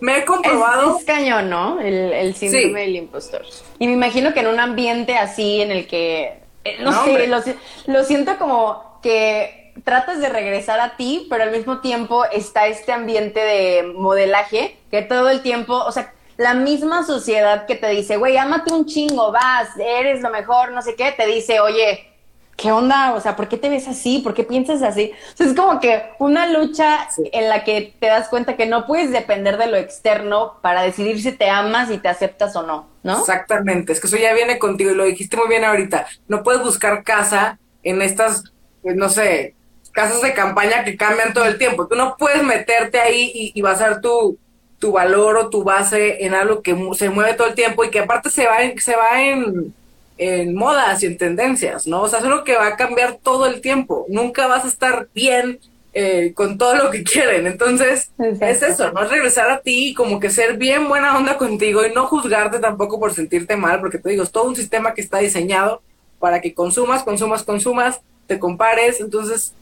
me he comprobado. Es, cañón, ¿no? El, síndrome del impostor. Y me imagino que en un ambiente así en el que, eh, no, sé, lo, lo siento como que tratas de regresar a ti, pero al mismo tiempo está este ambiente de modelaje que todo el tiempo, o sea, la misma sociedad que te dice, güey, ámate un chingo, vas, eres lo mejor, no sé qué, te dice, oye, ¿qué onda? O sea, ¿por qué te ves así? ¿Por qué piensas así? O sea, es como que una lucha en la que te das cuenta que no puedes depender de lo externo para decidir si te amas y te aceptas o no, ¿no? Exactamente, es que eso ya viene contigo y lo dijiste muy bien ahorita. No puedes buscar casa en estas, pues no sé, casas de campaña que cambian todo el tiempo. Tú no puedes meterte ahí y, y basar tu, tu valor o tu base en algo que se mueve todo el tiempo y que aparte se va se va en en modas y en tendencias, ¿no? O sea, es algo que va a cambiar todo el tiempo. Nunca vas a estar bien eh, con todo lo que quieren. Entonces, es eso, ¿no? Es regresar a ti y como que ser bien buena onda contigo y no juzgarte tampoco por sentirte mal, porque te digo, es todo un sistema que está diseñado para que consumas, consumas, consumas, te compares. Entonces,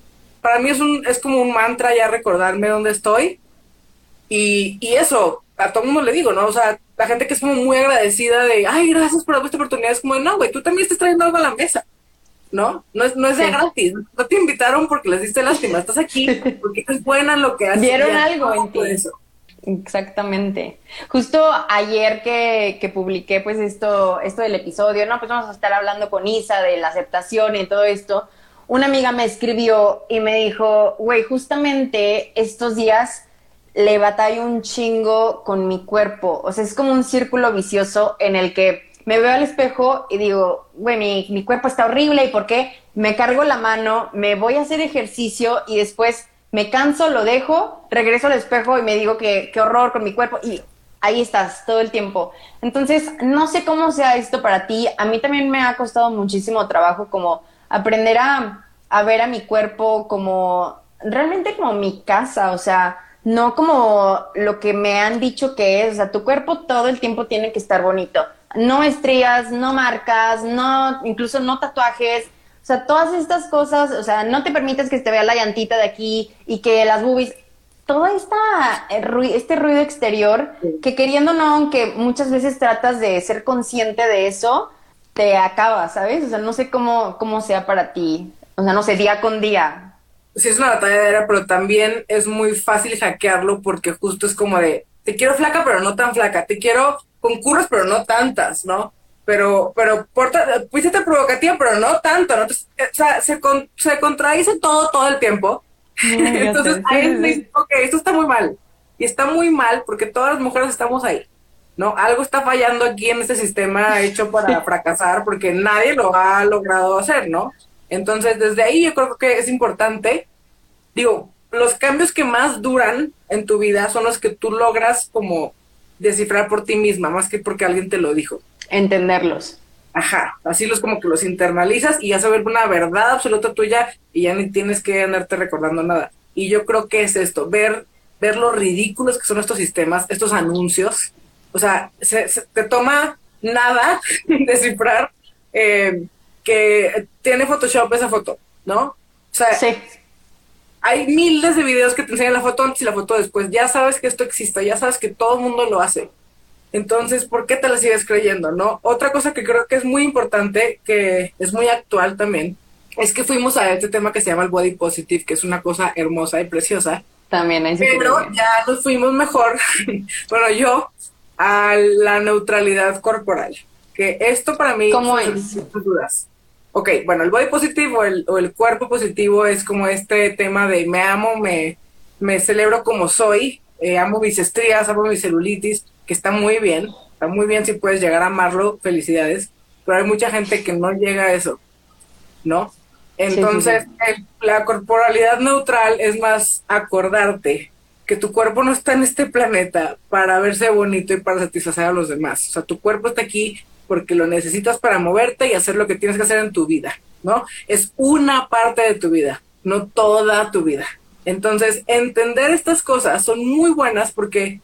para mí es, un, es como un mantra ya recordarme dónde estoy. Y, y eso, a todo mundo le digo, ¿no? O sea, la gente que es como muy agradecida de, ay, gracias por esta oportunidad, es como, no, güey, tú también estás trayendo algo a la mesa, ¿no? No es, no es de gratis, no te invitaron porque les diste lástima, estás aquí porque es buena en lo que haces. Vieron algo en ti. Eso. Exactamente. Justo ayer que, que, publiqué pues esto, esto del episodio, ¿no? Pues vamos a estar hablando con Isa de la aceptación y todo esto. Una amiga me escribió y me dijo, güey, justamente estos días le batallo un chingo con mi cuerpo. O sea, es como un círculo vicioso en el que me veo al espejo y digo, güey, mi, mi, cuerpo está horrible y por qué me cargo la mano, me voy a hacer ejercicio y después me canso, lo dejo, regreso al espejo y me digo que qué horror con mi cuerpo y ahí estás todo el tiempo. Entonces, no sé cómo sea esto para ti. A mí también me ha costado muchísimo trabajo como aprender a, a ver a mi cuerpo como realmente como mi casa, o sea, no como lo que me han dicho que es, o sea, tu cuerpo todo el tiempo tiene que estar bonito. No estrías, no marcas, no, incluso no tatuajes, o sea, todas estas cosas, o sea, no te permites que te vea la llantita de aquí y que las boobies, todo esta, eh, este ruido exterior, que queriendo no, aunque muchas veces tratas de ser consciente de eso, te acaba, ¿sabes? O sea, no sé cómo, cómo sea para ti, o sea, no sé, día con día, sí es una batalla pero también es muy fácil hackearlo porque justo es como de, te quiero flaca, pero no tan flaca, te quiero con curvas, pero no tantas, ¿no? Pero, pero, porta, te provocativa, pero no tanto, ¿no? Entonces, eh, o sea, se, se contradice todo, todo el tiempo. Entonces, ahí dice, ok, esto está muy mal. Y está muy mal porque todas las mujeres estamos ahí, ¿no? Algo está fallando aquí en este sistema hecho para fracasar porque nadie lo ha logrado hacer, ¿no? Entonces, desde ahí yo creo que es importante, digo, los cambios que más duran en tu vida son los que tú logras como descifrar por ti misma, más que porque alguien te lo dijo. Entenderlos. Ajá, así los como que los internalizas y ya vuelve una verdad absoluta tuya y ya ni tienes que andarte recordando nada. Y yo creo que es esto, ver, ver lo ridículos que son estos sistemas, estos anuncios. O sea, se, te toma nada descifrar eh, que tiene Photoshop esa foto, ¿no? O sea, sí. hay miles de videos que te enseñan la foto antes y la foto después. Ya sabes que esto existe, ya sabes que todo el mundo lo hace. Entonces, ¿por qué te la sigues creyendo, no? Otra cosa que creo que es muy importante, que es muy actual también, es que fuimos a este tema que se llama el body positive, que es una cosa hermosa y preciosa. También hay Pero ya nos fuimos mejor, bueno, yo, a la neutralidad corporal. Que esto para mí... ¿Cómo es? Dudas ok, bueno, el body positivo o el cuerpo positivo es como este tema de me amo, me, me celebro como soy, eh, amo mis estrías, amo mi celulitis, que está muy bien, está muy bien si puedes llegar a amarlo, felicidades, pero hay mucha gente que no llega a eso, ¿no? Entonces, la corporalidad neutral es más acordarte que tu cuerpo no está en este planeta para verse bonito y para satisfacer a los demás. O sea, tu cuerpo está aquí porque lo necesitas para moverte y hacer lo que tienes que hacer en tu vida, ¿no? Es una parte de tu vida, no toda tu vida. Entonces, entender estas cosas son muy buenas porque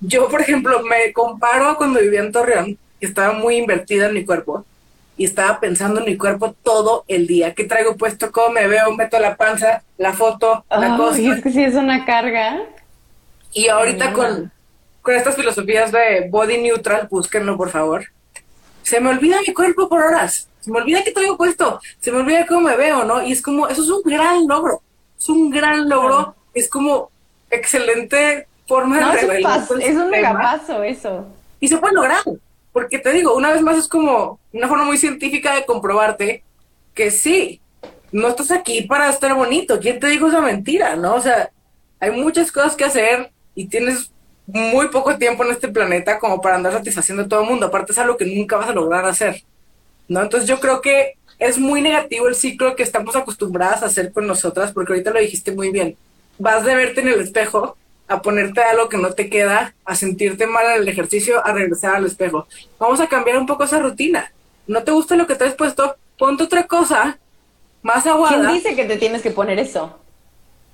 yo, por ejemplo, me comparo a cuando vivía en Torreón, que estaba muy invertida en mi cuerpo y estaba pensando en mi cuerpo todo el día. ¿Qué traigo puesto? ¿Cómo me veo? Meto la panza, la foto, la cosa. Y es que sí es una carga. Y ahorita con, con estas filosofías de body neutral, búsquenlo por favor. Se me olvida mi cuerpo por horas, se me olvida que traigo puesto, se me olvida cómo me veo, ¿no? Y es como, eso es un gran logro, es un gran logro, es como excelente forma no, de revelar. Es un megapaso eso. Y se puede lograr, porque te digo, una vez más es como una forma muy científica de comprobarte que sí, no estás aquí para estar bonito. ¿Quién te dijo esa mentira? ¿No? O sea, hay muchas cosas que hacer y tienes muy poco tiempo en este planeta como para andar satisfaciendo a todo el mundo. Aparte es algo que nunca vas a lograr hacer. ¿No? Entonces yo creo que es muy negativo el ciclo que estamos acostumbradas a hacer con nosotras, porque ahorita lo dijiste muy bien. Vas de verte en el espejo a ponerte algo que no te queda, a sentirte mal en el ejercicio, a regresar al espejo. Vamos a cambiar un poco esa rutina. ¿No te gusta lo que te has puesto? Ponte otra cosa más aguada. ¿Quién dice que te tienes que poner eso?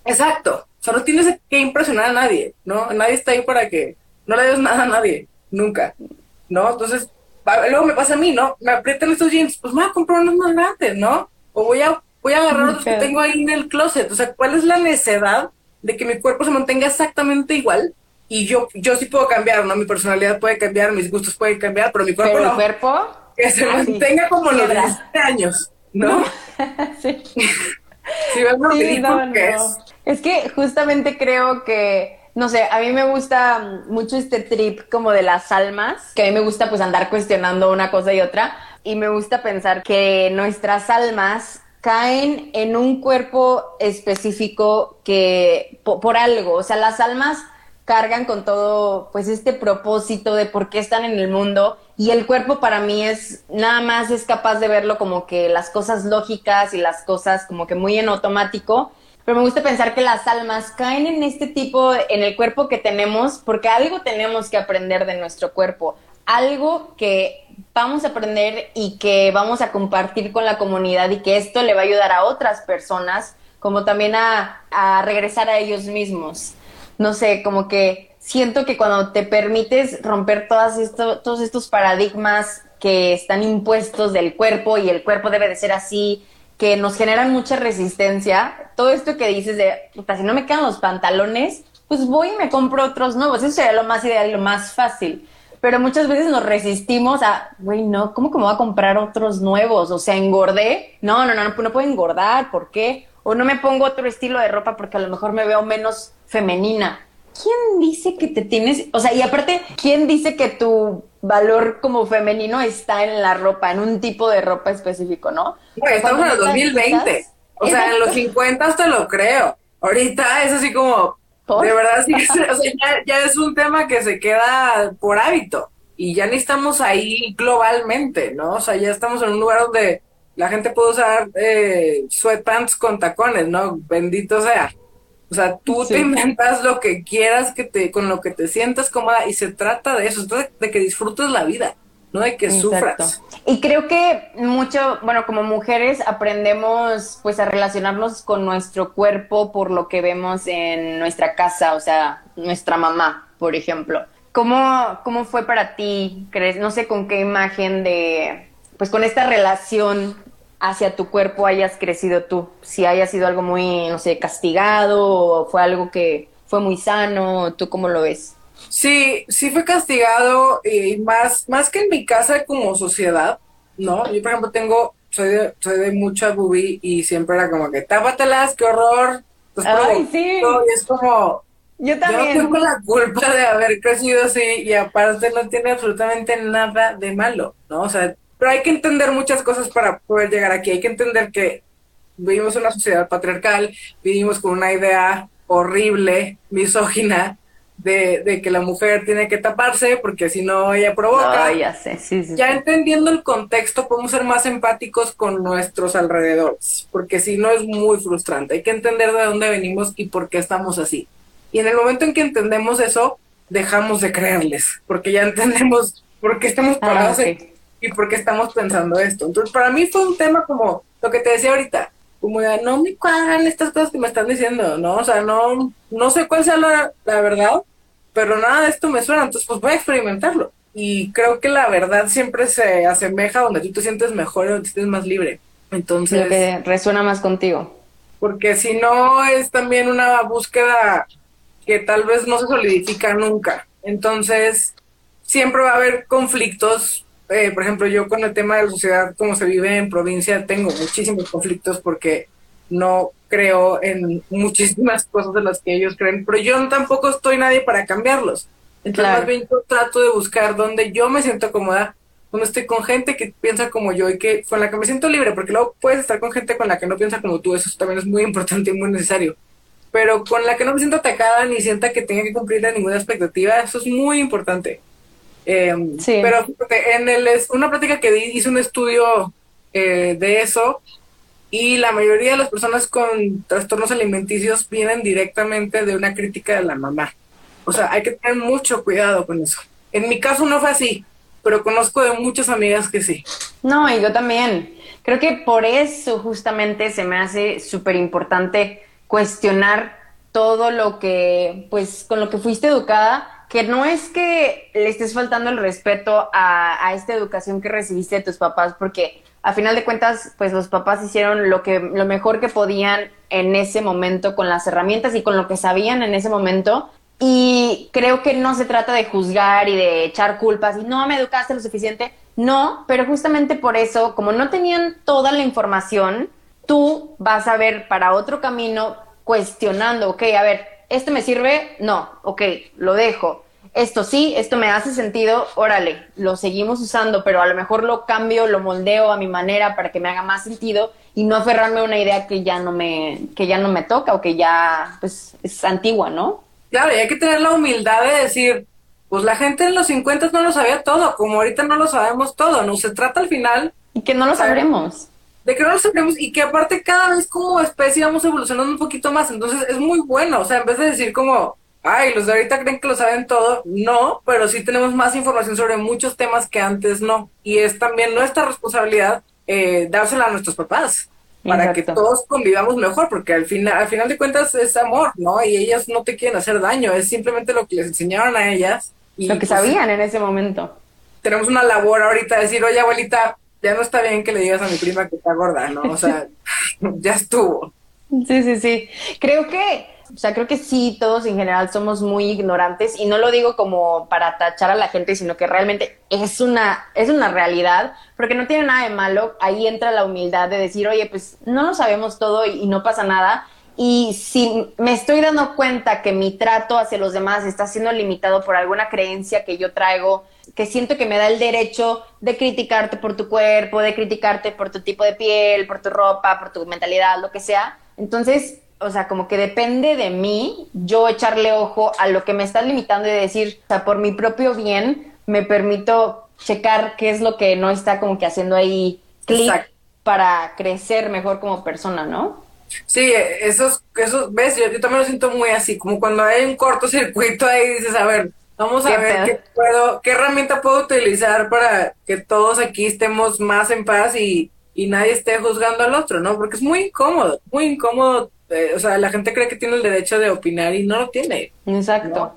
Exacto. O sea, no tienes que impresionar a nadie, ¿no? Nadie está ahí para que no le des nada a nadie, nunca, ¿no? Entonces, luego me pasa a mí, ¿no? Me aprietan estos jeans, pues me voy a comprar unos más grandes, ¿no? O voy a, voy a agarrar los que tengo ahí en el closet. O sea, ¿cuál es la necedad de que mi cuerpo se mantenga exactamente igual? Y yo, yo sí puedo cambiar, ¿no? Mi personalidad puede cambiar, mis gustos pueden cambiar, pero mi cuerpo ¿Pero no. el cuerpo? Que se mantenga como los 17 años, ¿no? sí. Sí, lo Sí, que no. es. Es que justamente creo que, no sé, a mí me gusta mucho este trip como de las almas, que a mí me gusta pues andar cuestionando una cosa y otra, y me gusta pensar que nuestras almas caen en un cuerpo específico que po- por, algo, o sea, las almas cargan con todo pues este propósito de por qué están en el mundo y el cuerpo para mí es nada más es capaz de verlo como que las cosas lógicas y las cosas como que muy en automático pero me gusta pensar que las almas caen en este tipo, en el cuerpo que tenemos, porque algo tenemos que aprender de nuestro cuerpo, algo que vamos a aprender y que vamos a compartir con la comunidad y que esto le va a ayudar a otras personas, como también a, regresar a ellos mismos. No sé, como que siento que cuando te permites romper todos estos paradigmas que están impuestos del cuerpo y el cuerpo debe de ser así, que nos generan mucha resistencia. Todo esto que dices de, puta, si no me quedan los pantalones, pues voy y me compro otros nuevos. Eso sería lo más ideal lo más fácil. Pero muchas veces nos resistimos a, güey, no, ¿cómo que me voy a comprar otros nuevos? O sea, engordé. No, no, no, no, no puedo engordar. ¿Por qué? O no me pongo otro estilo de ropa porque a lo mejor me veo menos femenina. ¿Quién dice que te tienes, o sea, y aparte, ¿quién dice que tu valor como femenino está en la ropa, en un tipo de ropa específico, no? Güey, estamos en el 2020. O sea, en los 50 te lo creo. Ahorita es así como, ¿Por? de verdad, sí, o sea, ya, ya es un tema que se queda por hábito. Y ya ni estamos ahí globalmente, ¿no? O sea, ya estamos en un lugar donde la gente puede usar eh, sweatpants con tacones, ¿no? Bendito sea. O sea, tú Sí. te inventas lo que quieras, que te, con lo que te sientas cómoda, y se trata de eso, se trata de que disfrutes la vida, no de que sufras. Y creo que mucho, bueno, como mujeres aprendemos pues a relacionarnos con nuestro cuerpo por lo que vemos en nuestra casa, o sea, nuestra mamá, por ejemplo. ¿Cómo, cómo fue para ti? ¿Crees? No sé con qué imagen de, pues con esta relación hacia tu cuerpo hayas crecido tú. Si haya sido algo muy, no sé, castigado o fue algo que fue muy sano, ¿tú cómo lo ves? Sí, sí fue castigado y más, más que en mi casa como sociedad, ¿no? Yo, por ejemplo, tengo, soy de, soy de mucha boobie y siempre era como que, tápatelas, qué horror. Ay, sí. provocando", Y es como, Yo yo no también. tengo la culpa de haber crecido así y aparte no tiene absolutamente nada de malo, ¿no? O sea, pero hay que entender muchas cosas para poder llegar aquí. Hay que entender que vivimos en una sociedad patriarcal, vivimos con una idea horrible, misógina, de, de que la mujer tiene que taparse porque si no ella provoca. Ay, ya sé, sí, sí. Ya sí. entendiendo el contexto, podemos ser más empáticos con nuestros alrededores, porque si no es muy frustrante. Hay que entender de dónde venimos y por qué estamos así. Y en el momento en que entendemos eso, dejamos de creerles, porque ya entendemos por qué estamos Ah, parados ok. en- y por qué estamos pensando esto. Entonces, para mí fue un tema como lo que te decía ahorita, como de, no me cuadran estas cosas que me están diciendo, ¿no? O sea, no, no sé cuál sea la, la verdad, pero nada de esto me suena, entonces pues voy a experimentarlo. Y creo que la verdad siempre se asemeja donde tú te sientes mejor y donde te sientes más libre. Entonces, Lo que resuena más contigo. porque si no es también una búsqueda que tal vez no se solidifica nunca. Entonces, siempre va a haber conflictos. Eh, por ejemplo, yo con el tema de la sociedad, como se vive en provincia, tengo muchísimos conflictos porque no creo en muchísimas cosas de las que ellos creen, pero yo tampoco estoy nadie para cambiarlos. Entonces, más bien yo trato de buscar donde yo me siento cómoda, donde estoy con gente que piensa como yo y que con la que me siento libre, porque luego puedes estar con gente con la que no piensa como tú, eso también es muy importante y muy necesario. Pero con la que no me siento atacada ni sienta que tenga que cumplir ninguna expectativa, eso es muy importante. Em, sí. Pero en el, una práctica que di, hice un estudio eh, de eso y la mayoría de las personas con trastornos alimenticios vienen directamente de una crítica de la mamá. O sea, hay que tener mucho cuidado con eso. En mi caso no fue así, pero conozco de muchas amigas que sí. No, y yo también. Creo que por eso justamente se me hace súper importante cuestionar todo lo que, pues, con lo que fuiste educada, que no es que le estés faltando el respeto a, esta educación que recibiste de tus papás, porque a final de cuentas, pues los papás hicieron lo que, lo mejor que podían en ese momento con las herramientas y con lo que sabían en ese momento. Y creo que no se trata de juzgar y de echar culpas y no me educaste lo suficiente. No, pero justamente por eso, como no tenían toda la información, tú vas a ver para otro camino cuestionando, ok, a ver, ¿esto me sirve? No, ok, lo dejo. Esto sí, esto me hace sentido, órale, lo seguimos usando, pero a lo mejor lo cambio, lo moldeo a mi manera para que me haga más sentido y no aferrarme a una idea que ya no me, que ya no me toca o que ya pues, es antigua, ¿no? Claro, y hay que tener la humildad de decir, pues la gente en los 50 no lo sabía todo, como ahorita no lo sabemos todo, no se trata al final. Y que no lo sabremos. De que no lo sabremos y que aparte cada vez como especie vamos evolucionando un poquito más, entonces es muy bueno, o sea, en vez de decir como, ay, los de ahorita creen que lo saben todo, no, pero sí tenemos más información sobre muchos temas que antes no, y es también nuestra responsabilidad eh, dársela a nuestros papás para que todos convivamos mejor, porque al final, al final de cuentas es amor, ¿no? Y ellas no te quieren hacer daño, es simplemente lo que les enseñaron a ellas. Y, lo que pues, sabían en ese momento. Tenemos una labor ahorita de decir, oye abuelita, ya no está bien que le digas a mi prima que está gorda, ¿no? O sea, ya estuvo. Sí, sí, sí. Creo que o sea, creo que sí, todos en general somos muy ignorantes y no lo digo como para tachar a la gente, sino que realmente es una, es una realidad, porque no tiene nada de malo. Ahí entra la humildad de decir, oye, pues no lo sabemos todo y, no pasa nada. Y si me estoy dando cuenta que mi trato hacia los demás está siendo limitado por alguna creencia que yo traigo, que siento que me da el derecho de criticarte por tu cuerpo, de criticarte por tu tipo de piel, por tu ropa, por tu mentalidad, lo que sea, entonces o sea, como que depende de mí yo echarle ojo a lo que me está limitando y decir, o sea, por mi propio bien, me permito checar qué es lo que no está como que haciendo ahí clic para crecer mejor como persona, ¿no? Sí, esos, esos, ves, yo, también lo siento muy así, como cuando hay un cortocircuito ahí dices, a ver, vamos a ver qué puedo, qué herramienta puedo utilizar para que todos aquí estemos más en paz y, y nadie esté juzgando al otro, ¿no? Porque es muy incómodo, muy incómodo eh, o sea, la gente cree que tiene el derecho de opinar y no lo tiene. Exacto.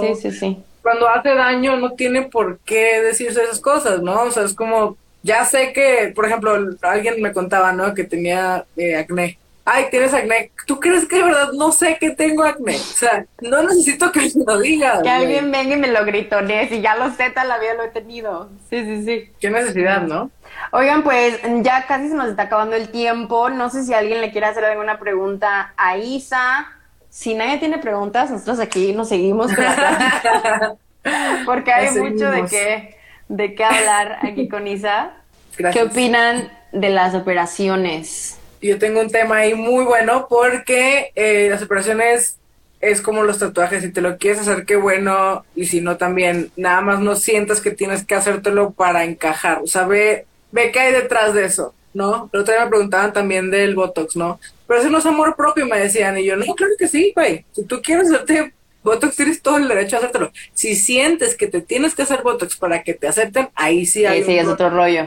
sí, sí, sí. Cuando hace daño no tiene por qué decirse esas cosas, ¿no? O sea, es como, ya sé que, por ejemplo, alguien me contaba, ¿no? Que tenía eh, acné. Ay, tienes acné. ¿Tú crees que de verdad no sé que tengo acné? O sea, no necesito que me lo diga. Que alguien venga y me lo gritone, si ya lo sé, tal la vida lo he tenido. Sí, sí, sí. Qué necesidad, ¿no? Oigan, pues ya casi se nos está acabando el tiempo. No sé si alguien le quiere hacer alguna pregunta a Isa. Si nadie tiene preguntas, nosotros aquí nos seguimos. Porque hay mucho de qué, de qué hablar aquí con Isa. ¿Qué opinan de las operaciones? Yo tengo un tema ahí muy bueno porque eh, las operaciones es como los tatuajes, si te lo quieres hacer, qué bueno, y si no también, nada más no sientas que tienes que hacértelo para encajar, o sea, ve, ve qué hay detrás de eso, ¿no? Pero otra me preguntaban también del Botox, ¿no? Pero eso no es amor propio, me decían, y yo, no, claro que sí, güey, si tú quieres hacerte Botox, tienes todo el derecho a hacértelo. Si sientes que te tienes que hacer Botox para que te acepten, ahí sí hay. Sí, sí, es otro rollo.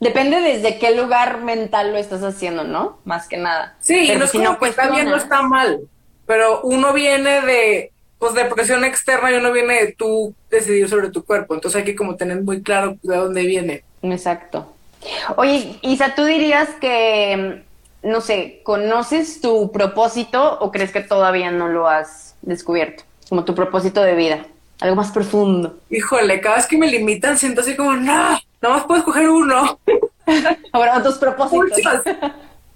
Depende desde qué lugar mental lo estás haciendo, ¿no? Más que nada. Sí, Pero no es si no, está bien, no está mal pero uno viene de, pues, de presión externa y uno viene de tú decidir sobre tu cuerpo. Entonces hay que como tener muy claro de dónde viene. Exacto. Oye, Isa, ¿tú dirías que, no sé, conoces tu propósito o crees que todavía no lo has descubierto? Como tu propósito de vida. algo más profundo. Híjole, cada vez que me limitan siento así como, no, no más puedo escoger uno. Ahora tus propósitos.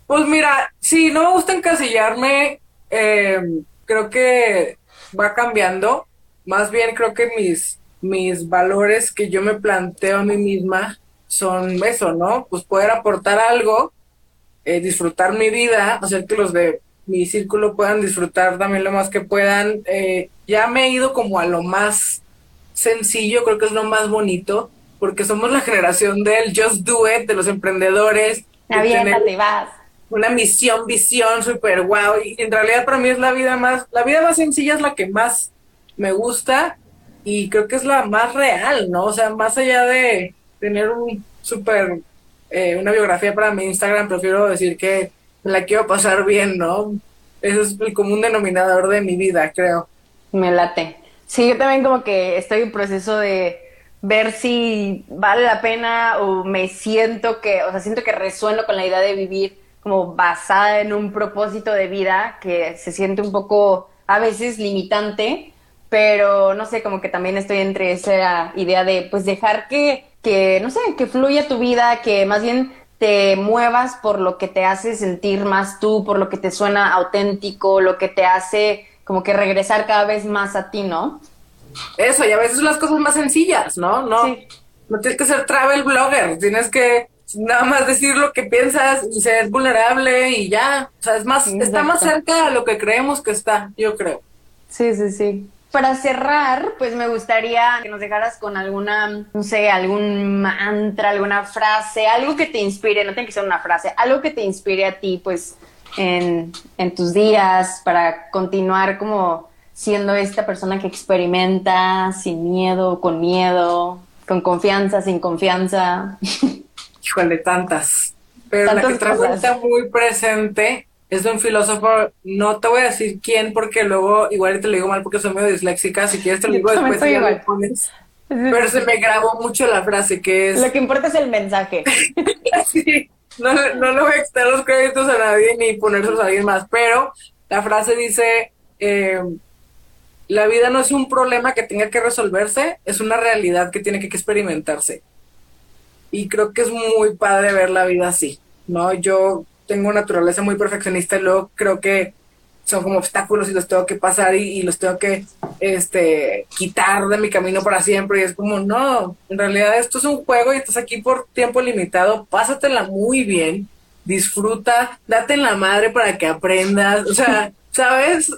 Pues mira, sí, no me gusta encasillarme, eh, creo que va cambiando. Más bien creo que mis, mis valores que yo me planteo a mí misma son eso, ¿no? Pues poder aportar algo, eh, disfrutar mi vida, hacer que los de mi círculo puedan disfrutar también lo más que puedan. Eh, ya me he ido como a lo más sencillo, creo que es lo más bonito, porque somos la generación del just do it, de los emprendedores. Aviéntate, vas. Una misión, visión súper guau. Y en realidad para mí es la vida más, la vida más sencilla es la que más me gusta y creo que es la más real, ¿no? O sea, más allá de tener un súper, eh, una biografía para mi Instagram, prefiero decir que la quiero pasar bien, ¿no? Eso es el común denominador de mi vida, creo. Me late. Sí, yo también como que estoy en proceso de ver si vale la pena o me siento que, o sea, siento que resueno con la idea de vivir como basada en un propósito de vida que se siente un poco a veces limitante, pero no sé, como que también estoy entre esa idea de pues dejar que, que no sé, que fluya tu vida, que más bien te muevas por lo que te hace sentir más tú, por lo que te suena auténtico, lo que te hace como que regresar cada vez más a ti, ¿no? Eso, y a veces son las cosas más sencillas, ¿no? No, no tienes que ser travel blogger, tienes que nada más decir lo que piensas y ser vulnerable y ya. O sea, es más, está más cerca de lo que creemos que está, yo creo. Sí, sí, sí para cerrar, pues me gustaría que nos dejaras con alguna, no sé, algún mantra, alguna frase, algo que te inspire, no tiene que ser una frase, algo que te inspire a ti, pues, en, en tus días para continuar como siendo esta persona que experimenta sin miedo, con miedo, con confianza, sin confianza. Híjole, tantas. Pero la que trajo está muy presente es un filósofo, no te voy a decir quién porque luego igual te lo digo mal porque soy medio disléxica, si quieres te lo digo después y lo pones. Pero se me grabó mucho la frase que es... Lo que importa es el mensaje. sí, no, no le voy a quitar los créditos a nadie ni ponérselos a alguien más, pero la frase dice, eh, la vida no es un problema que tenga que resolverse, es una realidad que tiene que experimentarse. Y creo que es muy padre ver la vida así, ¿no? Yo tengo una naturaleza muy perfeccionista y luego creo que son como obstáculos y los tengo que pasar y, los tengo que este quitar de mi camino para siempre. Y es como no, en realidad esto es un juego y estás aquí por tiempo limitado, pásatela muy bien, disfruta, date en la madre para que aprendas, o sea, ¿sabes?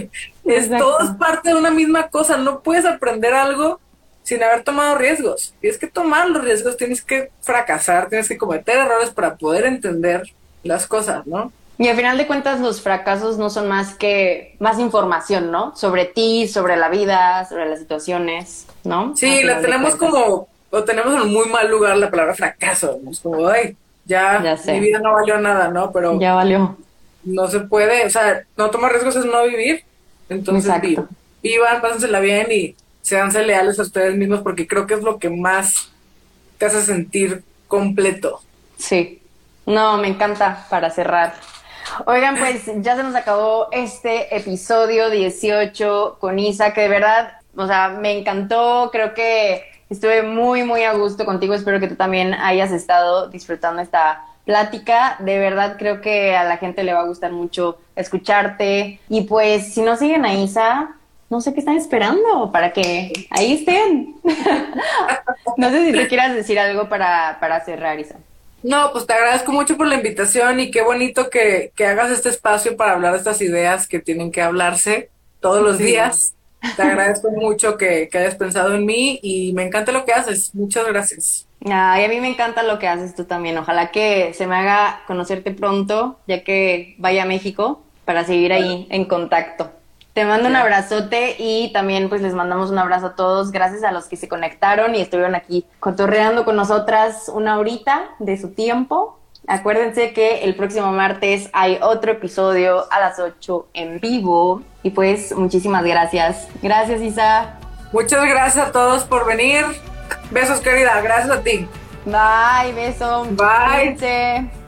es todo es parte de una misma cosa, no puedes aprender algo sin haber tomado riesgos. Tienes que tomar los riesgos, tienes que fracasar, tienes que cometer errores para poder entender las cosas, ¿no? Y al final de cuentas los fracasos no son más que más información, ¿no? Sobre ti, sobre la vida, sobre las situaciones, ¿no? Sí, la tenemos como, o tenemos en un muy mal lugar la palabra fracaso, ¿no? Es como, ay, ya, mi vida no valió nada, ¿no? Pero... Ya valió. No se puede, o sea, no tomar riesgos es no vivir, entonces vivan, vivan, pásensela bien y seanse leales a ustedes mismos porque creo que es lo que más te hace sentir completo. Sí, no, me encanta para cerrar. Oigan, pues ya se nos acabó este episodio 18 con Isa, que de verdad, o sea, me encantó, creo que estuve muy, muy a gusto contigo, espero que tú también hayas estado disfrutando esta plática, de verdad creo que a la gente le va a gustar mucho escucharte y pues si no siguen a Isa, no sé qué están esperando para que ahí estén. no sé si tú quieras decir algo para, para cerrar, Isa. No, pues te agradezco mucho por la invitación y qué bonito que, que hagas este espacio para hablar de estas ideas que tienen que hablarse todos los días. Te agradezco mucho que, que, hayas pensado en mí y me encanta lo que haces. Muchas gracias. Ay, a mí me encanta lo que haces tú también. Ojalá que se me haga conocerte pronto, ya que vaya a México, para seguir ahí en contacto. Te mando un abrazote y también pues les mandamos un abrazo a todos. Gracias a los que se conectaron y estuvieron aquí cotorreando con nosotras una horita de su tiempo. Acuérdense que el próximo martes hay otro episodio a las 8 en vivo. Y pues muchísimas gracias. Gracias Isa. Muchas gracias a todos por venir. Besos querida. Gracias a ti. Bye, beso. Bye.